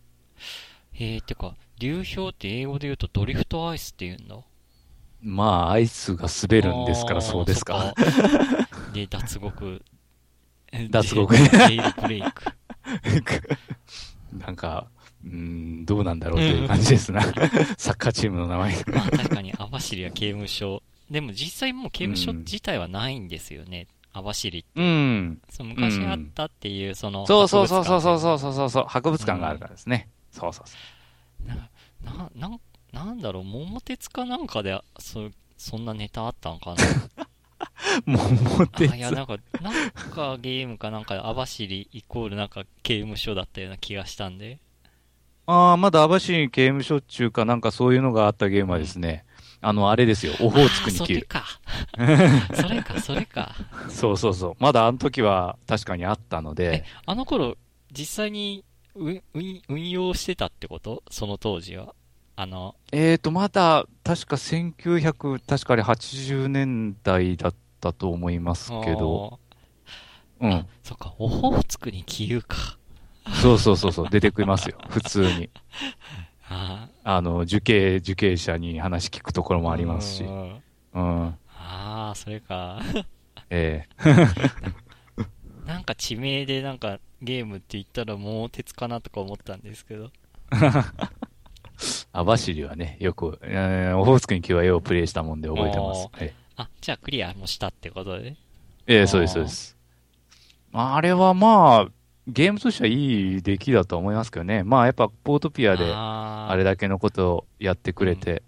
へえ、てか、流氷って英語で言うとドリフトアイスって言うんだ？まあ、アイスが滑るんですから、そうですか。。で、脱獄。脱獄ジェイルブレイク。なんか、うん、どうなんだろうという感じですな。サッカーチームの名前が。まあ確かに網走は刑務所。でも実際もう刑務所自体はないんですよね。網走って。うん。そう昔あったっていう、その。そうそうそうそうそうう。そうそうそう、博物館があるからですね。そうそうそな、な、なんなんだろう、桃鉄かなんかで、そ、そんなネタあったんかなう。桃鉄？あ、いや、なんか、なんかゲームかなんかで網走イコールなんか刑務所だったような気がしたんで。ああ、まだ網走刑務所中かなんかそういうのがあったゲームはですね、あの、あれですよ、オホーツクに切る。れか。それか、それか。そうそうそう。まだあの時は確かにあったのえで、、あの頃、実際に運運運用してたってこと？その当時は。あの、えーと、まだ確か1900、確かに80年代だっったと思いますけど、う。ん。そっか、オホーツクに気遊か。そうそうそうそう、出てきますよ。普通に。ああの、受刑、受刑者に話聞くところあもありますしう。んうん。ああ、それか。え なんか地名でなんかゲームって言ったらもう鉄かなとか思ったんですけど。え 網走はね、よく、えーオホーツクに今日は絵をプレイしたもんで覚えてます。えあ、じゃあクリアもしたってことで？えええそうです、そうです。あれはまあ、ゲームとしてはいい出来だと思いますけどね。まあやっぱポートピアで、あれだけのことをやってくれて、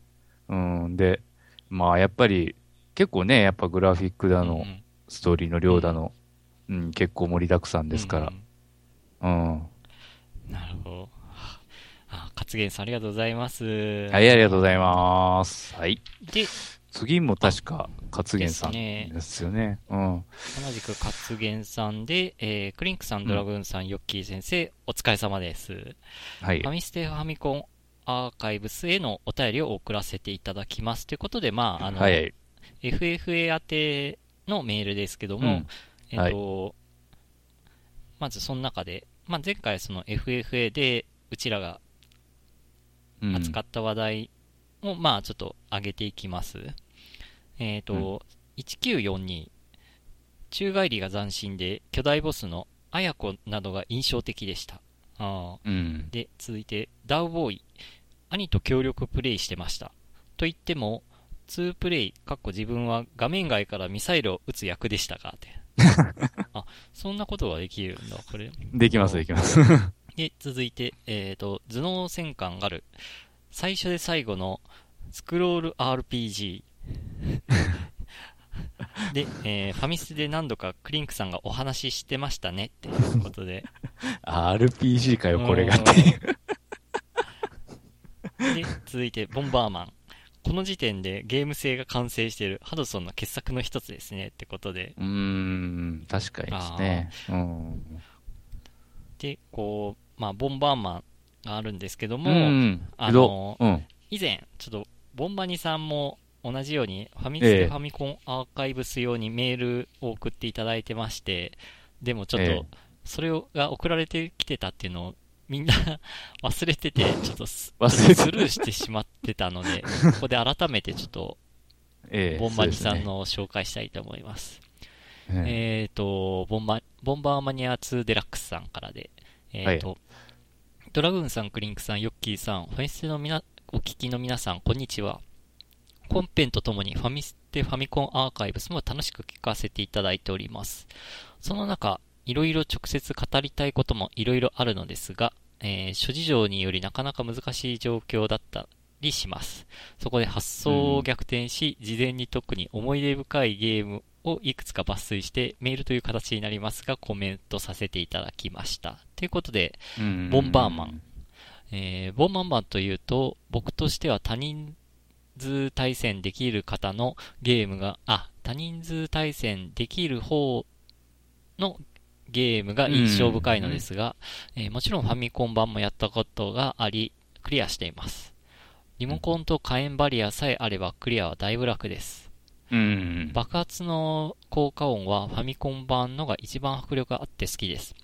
うん、で、まあやっぱり、結構ね、やっぱグラフィックだの、うんうんストーリーの量だの、うん、結構盛りだくさんですからうん、うんうん。なるほど。あ、勝元さんありがとうございます。ははい、ありがとうございます。はい。で、次も確か、勝元さんですよね。うん。同じく勝元さんで、えー、クリンクさん、ドラグーンさん、ヨッキー先生、お疲れ様です。はいファ。ミステファミコンアーカイブスへのお便りを送らせていただきます。ということで、まあ、あの、はいはい。FFA 宛てのメールですけども、うんえっ、と、まずその中で、まあ、前回その FFA でうちらがうん扱った話題を、まあちょっと上げていきます。えっ、と、1942、宙返りが斬新で巨大ボスの綾子などが印象的でした。あーうん。で、続いて、ダウボーイ。兄と協力プレイしてました。と言っても、2プレイ、かっこ自分は画面外からミサイルを撃つ役でしたが、って。あ、そんなことができるんだ、これ。できます、できます。で、続いて、えっ、と、頭脳戦艦ガル。最初で最後のスクロール RPG。で、えーファミステで何度かクリンクさんがお話ししてましたねっていうことで。RPG かよ、これがっていう。で、続いて、ボンバーマン。この時点でゲーム性が完成しているハドソンの傑作の一つですねってことで。うーん、確かにですね。うん。で、こう、まあ、ボンバーマンがあるんですけども、うん。あのどう？ん。以前、ちょっと、ボンバニさんも同じように、ファミステええ。ファミコンアーカイブス用にメールを送っていただいてまして、でもちょっええ。と、それをが送られてきてたっていうのを、みんな 忘れてて、ちょっとススルーしてしまってたので、ここで改めてちょっと、ええボンバニさんの紹介したいと思います。ええ。っ、と、ボンバ、ボンバーマニア2デラックスさんからで、えっ、と、ドラグンさん、クリンクさん、ヨッキーさん、ファミステのみな、お聞きの皆さん、こんにちは。本編とともにファミステファミコンアーカイブスも楽しく聞かせていただいております。その中、いろいろ直接語りたいこともいろいろあるのですが、えー諸事情によりなかなか難しい状況だったりします。そこで発想を逆転し、事前に特に思い出深いゲームをいくつか抜粋して、メールという形になりますが、コメントさせていただきました。ということで、うんボンバーマン。えーボンバーマンというと、僕としては多人数対戦できる方のゲームが、あ、多人数対戦できる方のゲームが印象深いのですが、えーもちろんファミコン版もやったことがあり、クリアしています。リモコンと火炎バリアさえあればクリアはだいぶ楽です。うん。爆発の効果音はファミコン版のが一番迫力があって好きです。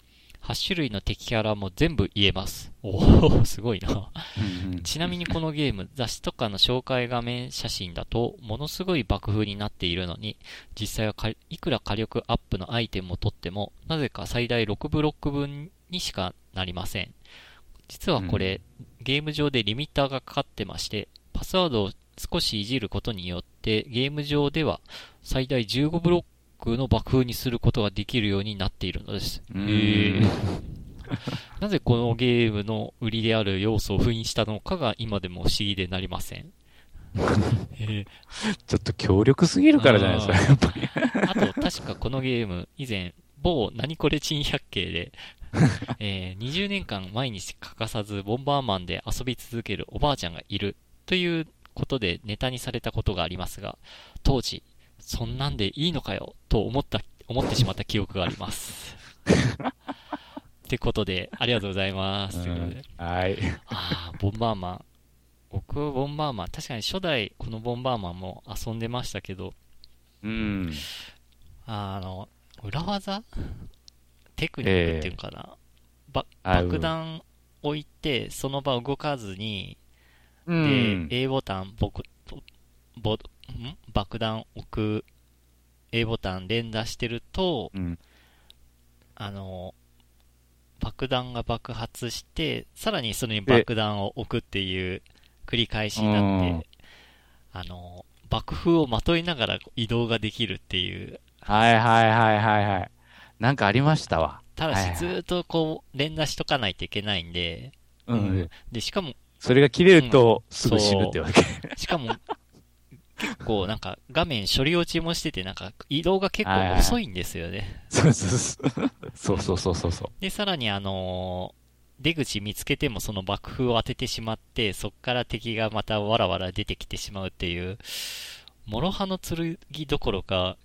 8種類の敵キャラも全部言えます。おお、すごいな。うんちなみにこのゲーム、雑誌とかの紹介画面写真だと、ものすごい爆風になっているのに、実際はかいくら火力アップのアイテムを取っても、なぜか最大6ブロック分にしかなりません。実はこれ、ゲーム上でリミッターがかかってまして、パスワードを少しいじることによって、ゲーム上では最大15ブロックの爆風にすることができるようになっているのです。うんへー なぜこのゲームの売りである要素を封印したのかが今でも不思議でなりません。え ーちょっと強力すぎるからじゃないですか、やっぱり。あと、確かこのゲーム、以前、某何これ珍百景で、えー20年間毎日欠かさずボンバーマンで遊び続けるおばあちゃんがいるということでネタにされたことがありますが、当時、そんなんでいいのかよと思った、思ってしまった記憶があります。ってことで、ありがとうございます。うことではい。ああ、ボンバーマン。僕、ボンバーマン、確かに初代、このボンバーマンも遊んでましたけど、うん。あの、裏技？テクニックっていうかな？ばあ爆弾置いて、その場動かずに、うで、ん。A ボタン、ぼく、ぼ、ん？爆弾置く、A ボタン連打してると、うん。あの、爆弾が爆発して、さらにそれに爆弾を置くっていう繰り返しになっうんて、あの、爆風をまといながら移動ができるっていう、はいはいはいはいはい。なんかありましたわ。ただはいはいしずーっとこう、連打しとかないといけないんで、うん。うんで、しかも、それが切れると、すぐ死ぬってわけ。しかも、結構なんか画面処理落ちもしてて、なんか移動が結構遅いんですよね。そうそうそう。そうそうそうそうそう。で、さらにあのー出口見つけてもその爆風を当ててしまって、そっから敵がまたわらわら出てきてしまうっていう、諸刃の剣どころか、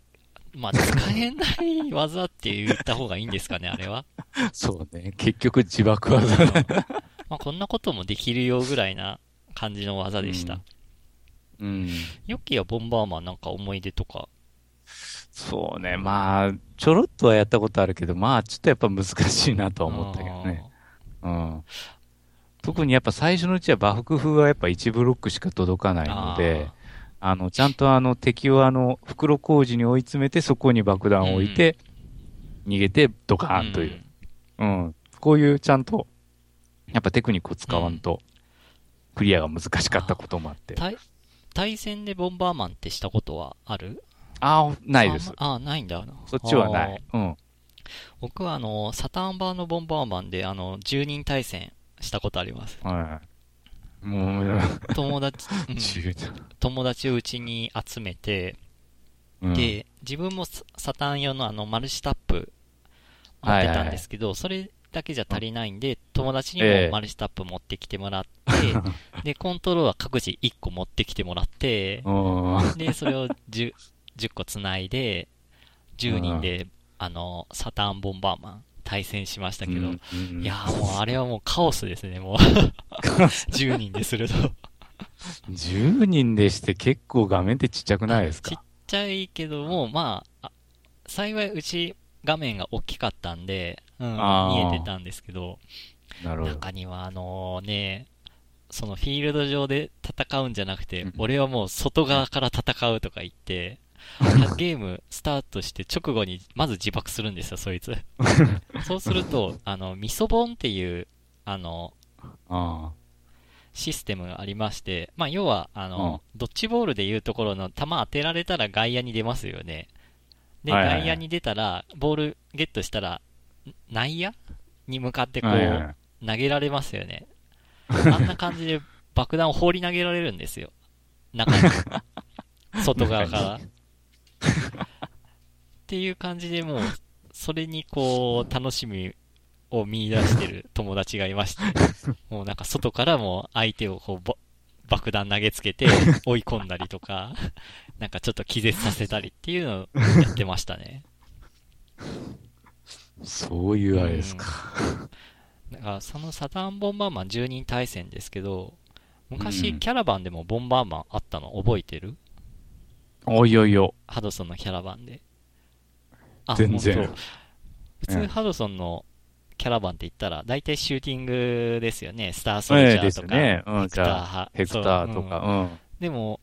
まあ、使えない技って言った方がいいんですかね、あれは。そうね。結局自爆技だ。まあ、こんなこともできるよぐらいな感じの技でした。うん。ヨッキーはボンバーマンなんか思い出とか？そうね。まあ、ちょろっとはやったことあるけど、まあ、ちょっとやっぱ難しいなとは思ったけどね。うん。特にやっぱ最初のうちはバフ風はやっぱ1ブロックしか届かないので、あの、ちゃんとあの敵をあの、袋小路に追い詰めて、そこに爆弾を置いて、逃げてドカあーーンという。うん。こういうちゃんと、やっぱテクニックを使わんと、クリアが難しかったこともあって。対対戦でボンバーマンってしたことはある？ああ、ないです。あ、あないんだ。そっちはない。うん。僕はあの、サターン版のボンバーマンで、あの、10人対戦したことあります。はい。もう、友達、うん 中友達をうちに集めて、うん、で、自分もササターン用のあの、マルチタップ持ってたんですけど、それだけじゃ足りないんで、友達にええもマルチタップ持ってきてもらって、で、コントローラー各自1個持ってきてもらって、うん。で、それを 10, 10個繋いで、10人で、あの、サターンボンバーマン対戦しましたけど、いやーもうあれはもうカオスですね、もう。10人ですると。10人でして結構画面ってちっちゃくないですちっかちゃいけども、まあ、あ幸いうち画面が大きかったんで、うん、見えてたんですけど、ど。中にはあのね、そのフィールド上で戦うんじゃなくてうん、俺はもう外側から戦うとか言って、ゲームスタートして直後にまず自爆するんですよ、そいつ。そうすると、あの、ミソボンっていう、あの、あシステムがありまして、まあ、要は、あの、ドッジボールでいうところの球当てられたら外野に出ますよね。で、はいはいはい外野に出たら、ボールゲットしたら、ん内野？に向かってこう、はいはい投げられますよね。あんな感じで爆弾を放り投げられるんですよ。中に。外側から。っていう感じでもう、それにこう、楽しみを見出してる友達がいまして、もうなんか外からも相手をこう、ば爆弾投げつけて追い込んだりとか、なんかちょっと気絶させたりっていうのを やってましたね。そういうあれですか。だからそのサターンボンバーマン10人対戦ですけど、昔うんキャラバンでもボンバーマンあったの覚えてる？おいおいお。ハドソンのキャラバンで。あ、全然普うん通ハドソンのキャラバンって言ったら、大体シューティングですよね。スターソルジャーとか、ね。うん、ヘクターヘクターとか、うん。でも、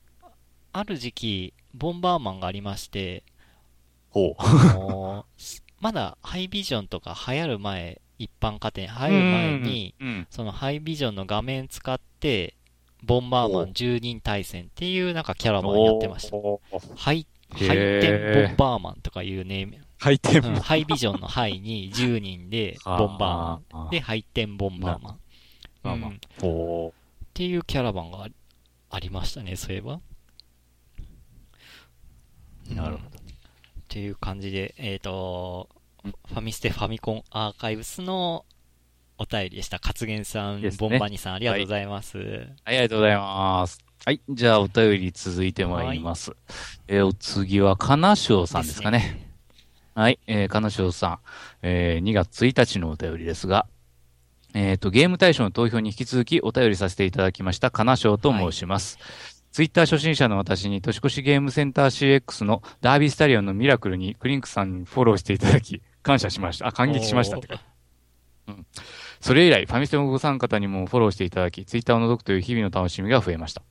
ある時期、ボンバーマンがありまして、ほう。あのーまだハイビジョンとか流行る前、一般家庭に入る前に、うん、そのハイビジョンの画面使って、ボンバーマン10人対戦っていうなんかキャラバンやってました。ハイ、ハイテンボンバーマンとかいうネーム、ハイテンうんハイビジョンのハイに10人でボンバーマン。で、ハイテンボンバーマン。うんっほていうキャラバンがありましたね、そういえば。なるほどうんっていう感じで、えっ、と、ファミステファミコンアーカイブスのお便りでした。勝元さん、ねボンバニさん、ありがとうございます。はい、ありがとうございます。はい、じゃあお便り続いてまいります。えーお次は、金賞さんですかね。はい、えー、金賞さん、えー、2月1日のお便りですが、えっ、と、ゲーム対象の投票に引き続きお便りさせていただきました、金賞と申します。ツイッター初心者の私に年越しゲームセンター CX のダービースタリオンのミラクルにクリンクさんにフォローしていただき、感謝しました。あ、感激しましたってか。うん。それ以来、ファミステのご参方にもフォローしていただき、ツイッターを覗くという日々の楽しみが増えました。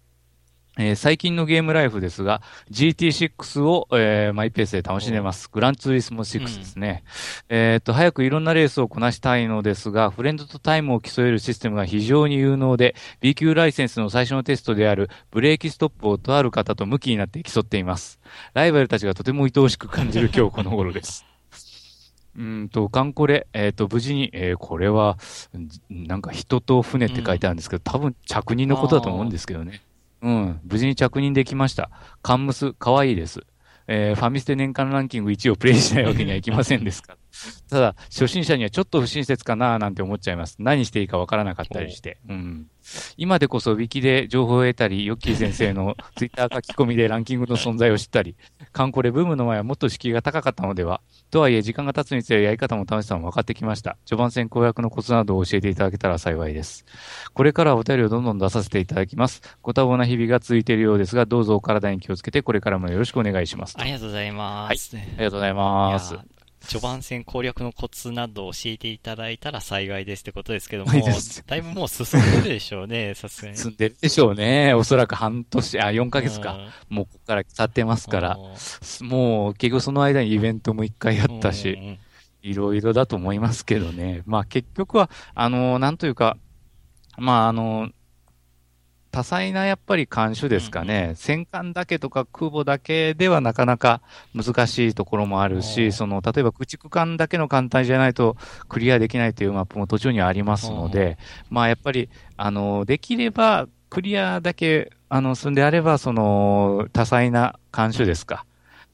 えー最近のゲームライフですが、GT6 を、えーマイペースで楽しんでます。グランツーリスモ6ですね。えーっと、早くいろんなレースをこなしたいのですが、フレンドとタイムを競えるシステムが非常に有能で、B 級ライセンスの最初のテストであるブレーキストップをとある方と向きになって競っています。ライバルたちがとても愛おしく感じる今日この頃です。うーんと、カンコレ、えっ、と、無事に、えーこれは、んなんか人と船って書いてあるんですけど、多分着任のことだと思うんですけどね。うん、無事に着任できました。カンムス、可愛いです。えーファミステ年間ランキング1位をプレイしないわけにはいきませんですから。ただ、初心者にはちょっと不親切かななんて思っちゃいます。何していいかわからなかったりして。うん。今でこそウィキで情報を得たり、ヨッキー先生のツイッター書き込みでランキングの存在を知ったり、カンコレブームの前はもっと敷居が高かったのではとはいえ、時間が経つにつれやり方も楽しさも分かってきました。序盤戦攻略のコツなどを教えていただけたら幸いです。これからはお便りをどんどん出させていただきます。ご多忙な日々が続いているようですが、どうぞお体に気をつけて、これからもよろしくお願いします。あありがとうございます。りがとうございます序盤戦攻略のコツなどを教えていただいたら幸いですってことですけども、だいぶもう進んでるでしょうね、さすがに。積んでるでしょうね。おそらく半年、あ、4ヶ月か。うん。もうここから経ってますから。うんもう結局その間にイベントも一回やったし。いろいろだと思いますけどね。まあ結局は、あの、なんというか、まああの、多彩なやっぱり艦種ですかね。戦艦だけとか空母だけではなかなか難しいところもあるし、その、例えば駆逐艦だけの艦隊じゃないとクリアできないというマップも途中にはありますので、まあやっぱり、あの、できればクリアだけ、あの、済んであれば、その、多彩な艦種ですか。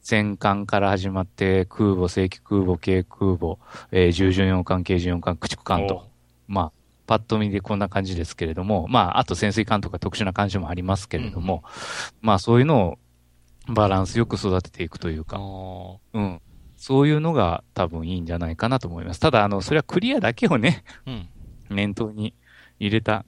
戦艦から始まって、空母、正規空母、軽空母、えー、重巡洋艦、軽巡洋艦、駆逐艦と。まあ、パッと見でこんな感じですけれども、まあ、あと潜水艦とか特殊な艦種もありますけれども、まあ、そういうのをバランスよく育てていくというあか、ーうん。そういうのが多分いいんじゃないかなと思います。ただ、あの、それはクリアだけをね、うん。念頭に入れた、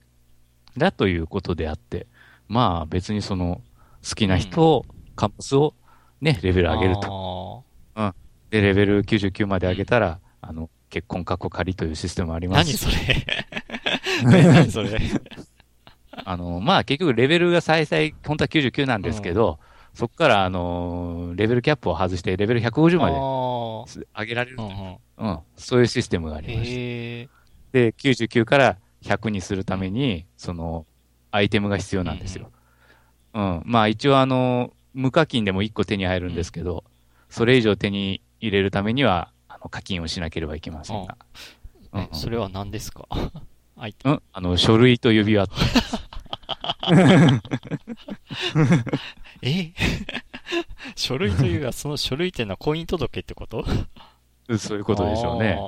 だということであって、まあ、別にその、好きな人を、カンパスをね、レベル上げると。と。で、レベル99まで上げたら、あの、結婚過去仮というシステムあります何し。それ何それ あの、まあ結局レベルが最大、本当は99なんですけど、そこから、あの、レベルキャップを外して、レベル150まであ上げられるー。うんうんうん。そういうシステムがありまして。で、99から100にするために、その、アイテムが必要なんですよ。うん。まあ一応あの、無課金でも1個手に入るんですけど、それ以上手に入れるためには、あの、課金をしなければいけませんが。うんえそれは何ですか？うんあの、書類と指輪。え？書類というか、その書類っていうのは婚姻届ってこと？そういうことでしょうね。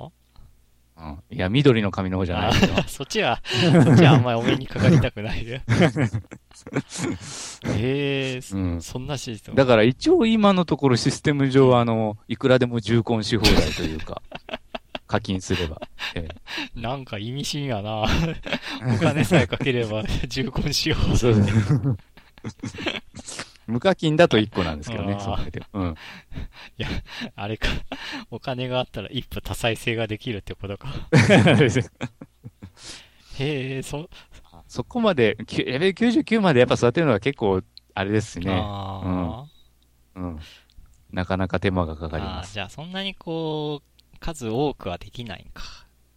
うん。いや、緑の紙の方じゃないそっちは、そっちはあんまりお目にかかりたくないで。へえ、そうんそんなシステム。だから一応今のところシステム上、あの、いくらでも重婚し放題というか、課金すれば。えなんか意味深やな。お金さえかければ重婚しよう。えそう無課金だと1個なんですけどねそれで。うん。あれか。お金があったら一夫多妻制ができるってことか。へえ、そ、そこまで、きレベル99までやっぱ育てるのは結構、あれですね。あうん。なかなか手間がかーかります。じゃあそんなにこう、数多くはできないんか。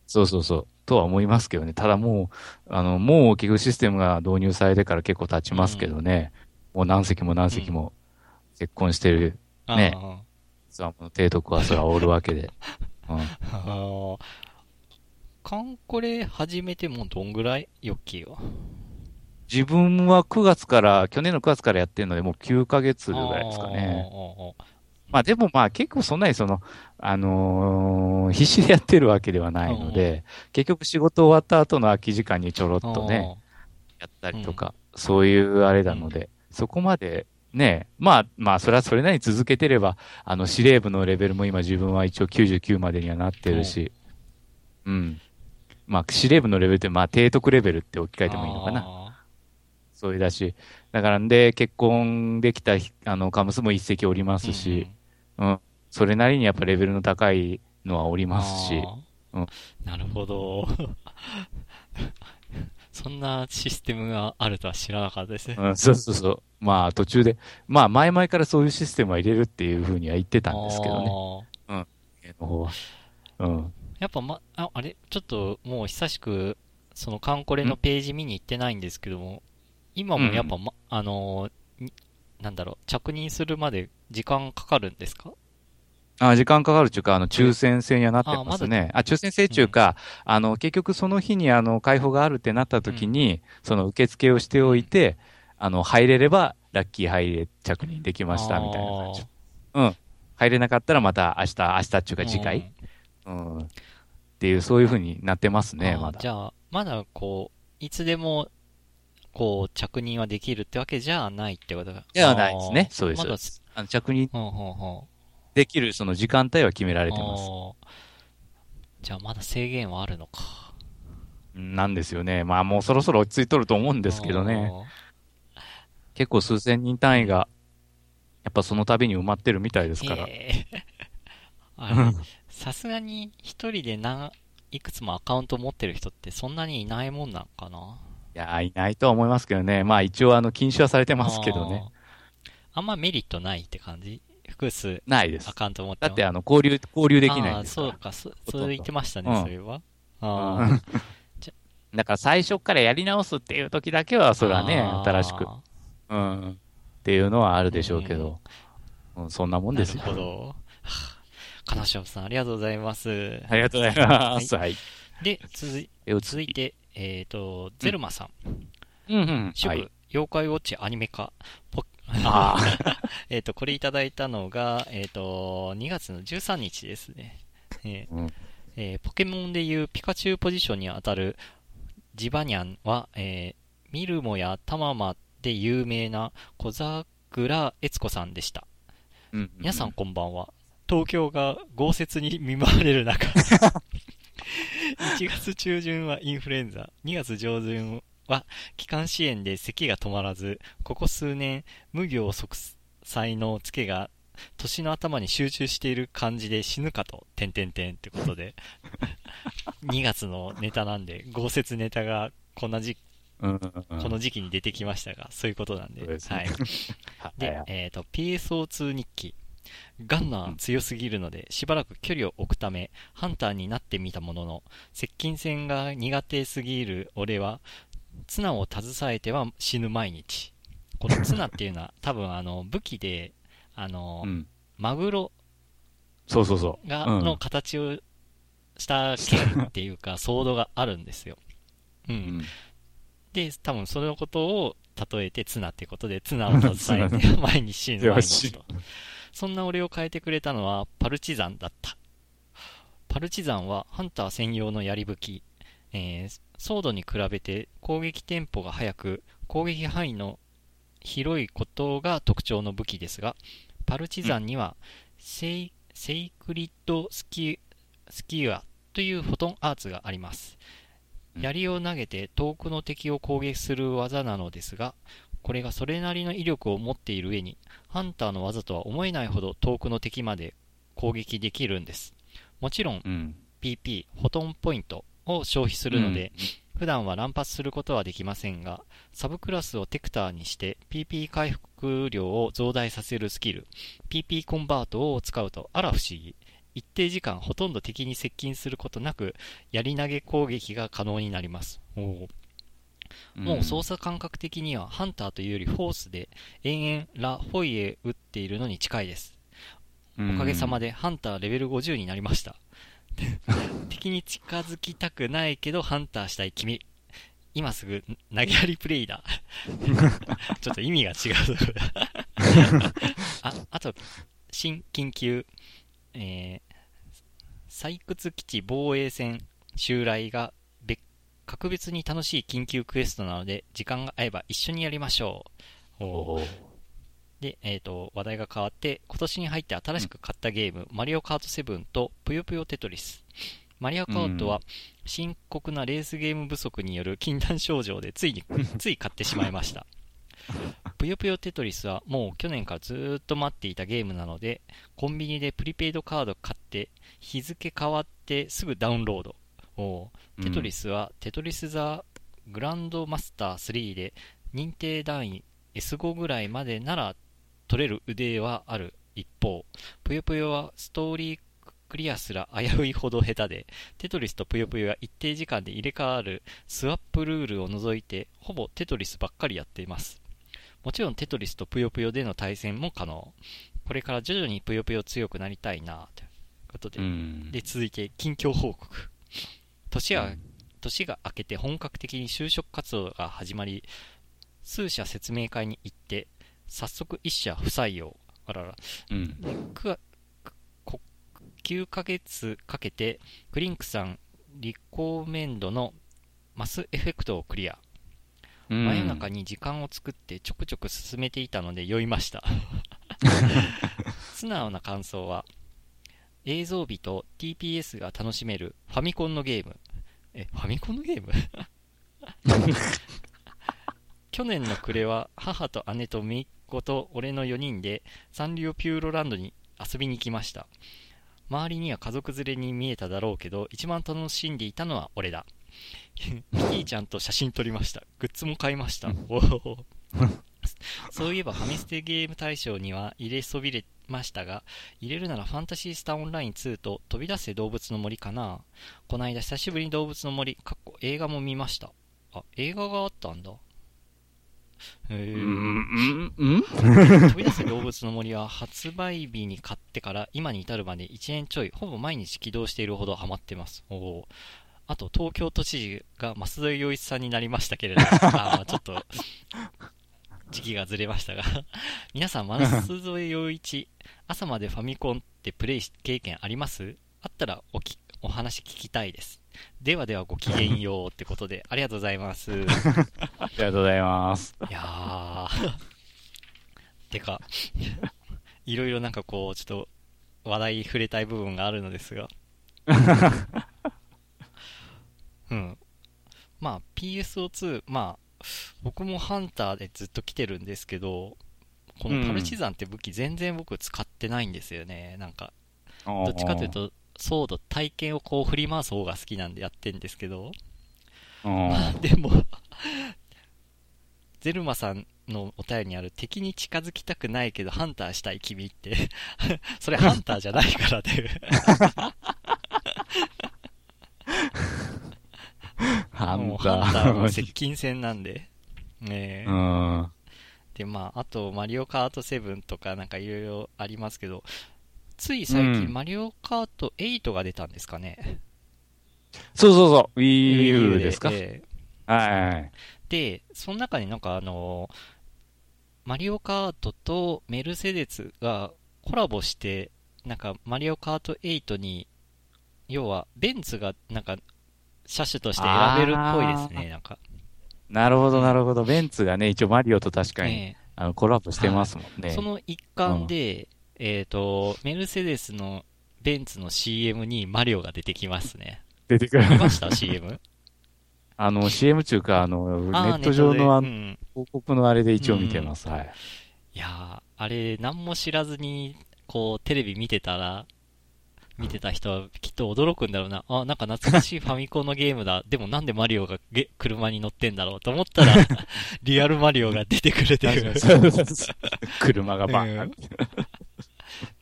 そうそうそう。とは思いますけどね。ただもう、あの、もう結局システムが導入されてから結構経ちますけどね。もう何隻も何隻も結婚してるね。あーツアーの提督はそれはおるわけで。うん。あー。カンコレ始めてもうどんぐらいヨッキーは。自分は9月から、去年の9月からやってるので、もう9ヶ月ぐらいですかね。まあでもまあ結構そんなにその、あのー必死でやってるわけではないので、結局仕事終わった後の空き時間にちょろっとね、やったりとか、そういうあれなので、そこまでね、まあまあそれはそれなりに続けてれば、あの司令部のレベルも今自分は一応99までにはなってるし、うん。まあ司令部のレベルってまあ提督レベルって置き換えてもいいのかな。あそういうだし。だからんで、結婚できたひあのカムスも一席おりますし、うん、それなりにやっぱレベルの高いのはおりうんますし、うんなるほど。そんなシステムがあるとは知らなかったですね。うん、そうそうそう。まあ途中で、まあ前々からそういうシステムは入れるっていうふうには言ってたんですけどね、ね。の方は。うん。やっぱま、ああれ、ちょっともう久しく、そのカンコレのページ見に行ってないんですけども、今もやっぱ、ま、あのーになんだろう、着任するまで時間かかるんですか？あ時間かかるっていうか、あの、抽選制にはなってあますね。あ抽選制っていうか、あの、結局その日に、あの、開放があるってなった時に、その受付をしておいて、あの、入れれば、ラッキー入れ、着任できました、みたいな感じ。うん。入れなかったらまた明日、明日っていうか次回、うん、っていう、そういう風になってますね、まだ。じゃあ、まだこう、いつでも、こう、着任はできるってわけじゃないってことが。ではないですね。そうです。まだあの着任ほんほんほん。できる、その時間帯は決められてます。じゃあまだ制限はあるのか。うんなんですよね。まあもうそろそろ落ち着いとると思うんですけどね。結構数千人単位が、やっぱその度に埋まってるみたいです。から。さすがに一人で何、いくつもアカウント持ってる人ってそんなにいないもんなんかないや、いないとは思いますけどね。まあ一応あの禁止はされてますけどね。あんまメリットないって感じ？複数ないですア。カウント持ってだってあの交流、交流できないんですかそう。か、そそう言ってましたね、うんそれは。うあんだから最初からやり直すっていう時だけは、それはね、あー新しく、うん、っていうのはあるでしょうけど、うん、そんなもんですよな。るほど。金城さん、ありがとうございます。ありがとうございます。はい。で、続いえ続い。て、えっ、と、ゼルマさん。うんうん。祝、はい。妖怪ウォッチアニメ化。ポあ えっと、これいただいたのが、えっ、と、2月の13日ですね。えーうんえーポケモンでいうピカチュウポジションにあたるジバニャンは、えーミルモやタママで有名な小桜悦子さんでした。うん皆さん、こんばんは。東京が豪雪に見舞われる中、1月中旬はインフルエンザ、2月上旬は気管支炎で咳が止まらず、ここ数年、無病息災のツケが年の頭に集中している感じで死ぬかと、てんてんてんってことで、2月のネタなんで、豪雪ネタがこんな時うんうんうんこの時期に出てきましたが、そういうことなんで。はい。は いで、えっ、と、PSO2 日記。ガンナー強すぎるので、しばらく距離を置くため、ハンターになってみたものの、接近戦が苦手すぎる俺は、ツナを携えては死ぬ毎日。このツナっていうのは、多分あの、武器で、あの、うん。マグロそうそうそう。が、うんの形をした剣っていうか、ソードがあるんですよ。う。うんん。で、多分そのことを例えてツナってことで、ツナを携えて 前に死ぬ毎日と。そんな俺を変えてくれたのはパルチザンだった。パルチザンはハンター専用の槍武器。えーソードに比べて攻撃テンポが速く、攻撃範囲の広いことが特徴の武器ですが、パルチザンにはセイ、セイクリッドスキスキュアというフォトンアーツがあります。うん槍を投げて遠くの敵を攻撃する技なのですが、これがそれなりの威力を持っている上に、ハンターの技とは思えないほど遠くの敵まで攻撃できるんです。もちろん。PP、フォトンポイントを消費するので、普段は乱発することはできませんが、サブクラスをテクターにして PP 回復量を増大させるスキル、PP コンバートを使うとあら不思議。一定時間ほとんど敵に接近することなく、槍投げ攻撃が可能になります。もう操作感覚的にはハンターというよりフォースで延々ラ・フォイエ打っているのに近いです。うんおかげさまでハンターレベル50になりました。敵に近づきたくないけどハンターしたい君。今すぐ投げやりプレイだ。ちょっと意味が違うあ、あと、新緊急、えー、採掘基地防衛戦襲来が別格別に楽しい緊急クエストなので、時間が合えば一緒にやりましょう。おーおーで、えっ、と、話題が変わって、今年に入って新しく買ったゲーム、マリオカート7とぷよぷよテトリス。マリオカートは、深刻なレースゲーム不足による禁断症状でついに、つい買ってしまいました。ぷよぷよテトリスはもう去年からずーっと待っていたゲームなので、コンビニでプリペイドカード買って、日付変わってすぐダウンロード。おうテトリスは、テトリス・ザ・グランドマスター3で認定段位 S5 ぐらいまでなら取れる腕はある一方、ぷよぷよはストーリークリアすら危ういほど下手で、テトリスとぷよぷよが一定時間で入れ替わるスワップルールを除いて、ほぼテトリスばっかりやっています。もちろんテトリスとぷよぷよでの対戦も可能。これから徐々にぷよぷよ強くなりたいなということで、うん。で、続いて、近況報告。年が、うん年が明けて本格的に就職活動が始まり、数社説明会に行って、早速一社不採用。あらら。うん。でくわこ9ヶ月かけて、クリンクさんリコメンドのマスエフェクトをクリア。うん真夜中に時間を作ってちょくちょく進めていたので酔いました。素直な感想は、映像美と TPS が楽しめるファミコンのゲーム。え、ファミコンのゲーム？去年の暮れは母と姉と姪っ子と俺の4人でサンリオピューロランドに遊びに来ました。周りには家族連れに見えただろうけど、一番楽しんでいたのは俺だ。キティちゃんと写真撮りました。グッズも買いました。おお。そういえばファミステゲーム大賞には入れそびれましたが、入れるならファンタシースターオンライン2と飛び出せ動物の森かな。こないだ久しぶりに動物の森、かっこ映画も見ました。あ、映画があったんだ。へうーん、うん、うん。飛び出せ動物の森は発売日に買ってから今に至るまで1年ちょい、ほぼ毎日起動しているほどハマってます。おお。あと、東京都知事が増添洋一さんになりましたけれど、あーちょっと、時期がずれましたが、皆さん、増添洋一、朝までファミコンってプレイ経験あります？あったらおき、お話聞きたいです。ではではごきげんようってことで、ありがとうございます。いありがとうございます。やー。てか、いろいろなんかこう、ちょっと話題触れたい部分があるのですが。うん。まあ、PSO2、まあ、僕もハンターでずっと来てるんですけど、このパルチザンって武器全然僕使ってないんですよね。なんか、どどっちかという、と、ソード、体験をこう振り回す方が好きなんでやってんですけど、うん。でも、ゼルマさんのお便りにある敵に近づきたくないけどハンターしたい君って、それハンターじゃないからで、ハンもうハンターはタ接近戦なんで。ねえ。で、まあ、あと、マリオカート7とかなんかいろいろありますけど、つい最近、うんマリオカート8が出たんですかね。そうそうそう。Wii U ですか？はい。で、その中になんかあのマリオカートとメルセデスがコラボして、なんかマリオカート8に、要はベンツがなんか車種として選べるっぽいですね、なんか。なるほど、なるほど。ベンツがね、一応マリオと確かに、えあのコラボしてますもんね。えその一環で、えっ、と、メルセデスのベンツの CM にマリオが出てきますね。出てくる。見ました ?CM? あの、CM 中か、あの、ネット上のあのうん広告のあれで一応見てます。はい。いやー、あれ、何も知らずに、こう、テレビ見てたら、見てた人はきっと驚くんだろうな。あ、なんか懐かしい ファミコンのゲームだ。でもなんでマリオがゲ車に乗ってんだろうと思ったら、リアルマリオが出てくるっていう。車がバーン。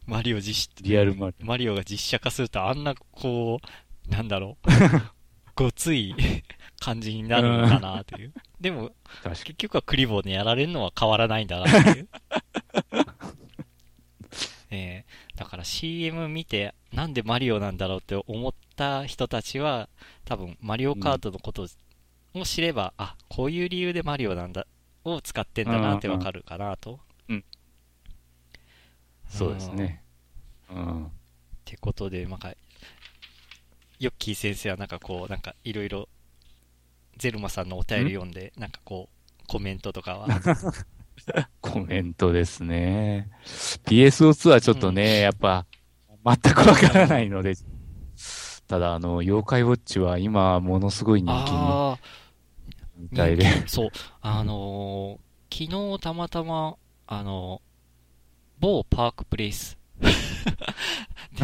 マリオ実、リアルマリマリオが実写化するとあんな、こう、なんだろう。ごつい感じになるのかなという。でも、結局はクリボーにやられるのは変わらないんだなっていう。えーだから CM 見て、なんでマリオなんだろうって思った人たちは、多分マリオカートのことを知れば、あ、こういう理由でマリオなんだ、を使ってんだなってわかるかなと。うんそうですね。うん。ってことで、なんか、ヨッキー先生はなんかこう、なんかいろいろ、ゼルマさんのお便り読んで、なんかこう、コメントとかは、コメントですね。PSO2 はちょっとね、やっぱ、全くわからないので、ただ、あの、妖怪ウォッチは今、ものすごい人気あみたいで。ーそう、あのー昨日たまたま、あの某パークプレイス。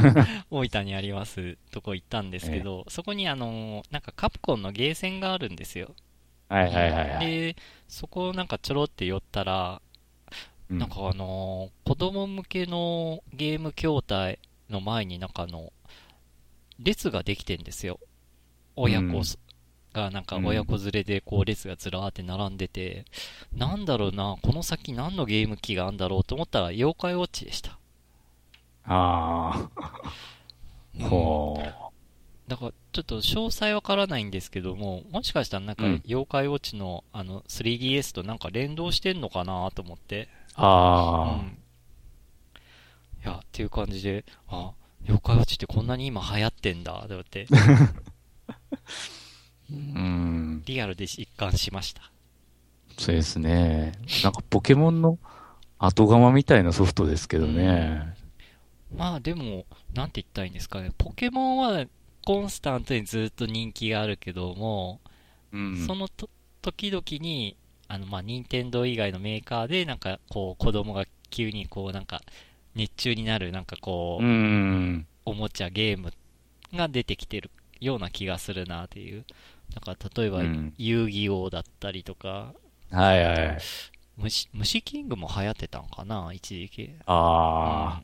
大分にありますとこ行ったんですけど、そこにあのーなんかカプコンのゲーセンがあるんですよ。はいはいはいはい。で、そこをなんかちょろって寄ったら、うんなんかあのー子供向けのゲーム筐体の前になんかあの、列ができてんですよ。親子すがなんか親子連れでこう列がずらーって並んでて、なんだろうな、この先何のゲーム機があるんだろうと思ったら妖怪ウォッチでした。ああ、ほだからちょっと詳細わからないんですけども、もしかしたらなんかうん妖怪ウォッチのあの 3DS となんか連動してんのかなと思って。う。あうん。いや、っていう感じで、あ、妖怪ウォッチってこんなに今流行ってんだ、と思って、あ、うん。リアルで実感しました。そうですね。なんかポケモンの後釜みたいなソフトですけどね。まあでも、なんて言ったらいいんですかね。ポケモンはコンスタントにずっと人気があるけども、うん。そのと時々に、あの、まあ、任天堂以外のメーカーで、なんか、こう、子供が急にこう、なんか、熱中になる、なんかこう、うん。おもちゃ、ゲームが出てきてるような気がするなっていう。なんか、例えば、うん遊戯王だったりとか、はいはい。虫、虫キングも流行ってたんかな一時期。ああ。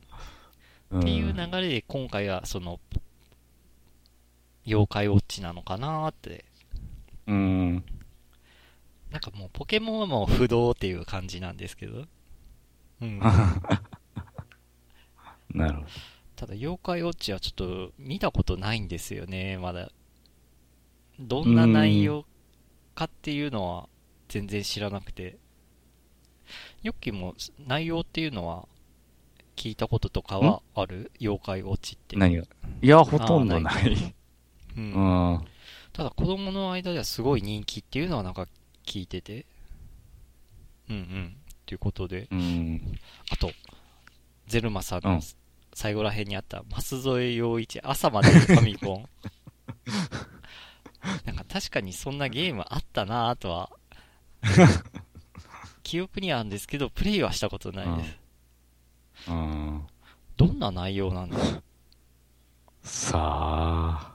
うんっていう流れで、今回は、その、妖怪ウォッチなのかなって。うん。なんかもう、ポケモンはもう不動っていう感じなんですけど。うん。なるほど。ただ、妖怪ウォッチはちょっと見たことないんですよね、まだ。どんな内容かっていうのは全然知らなくて。ヨッキーも内容っていうのは聞いたこととかはある？妖怪ウォッチって。何が？いや、ほとんどなあーい。う。うんん。ただ子供の間ではすごい人気っていうのはなんか聞いてて。うんうん。ということで。うん。あと、ゼルマさんのうん最後ら辺にあった、舛添陽一、朝までファミコン。なんか確かにそんなゲームあったなぁとは、記憶にはあるんですけど、プレイはしたことないです。うん。どんな内容なんだろうさあ。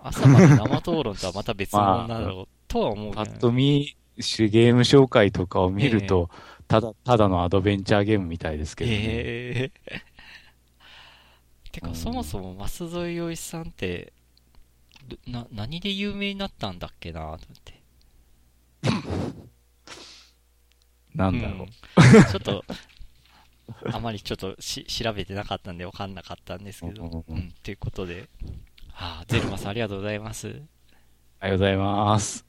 朝まで生討論とはまた別物だろう、とは思うパッと見、主ゲーム紹介とかを見ると、ただ、ただのアドベンチャーゲームみたいですけどね。へえ。てか、うんそもそも舛添陽一さんって、どな、何で有名になったんだっけなと思って。なんだろう。うんちょっと、あまりちょっとし調べてなかったんで分かんなかったんですけど。うんということで。はあ、ゼルマさんありがとうございます。ありがとうございます。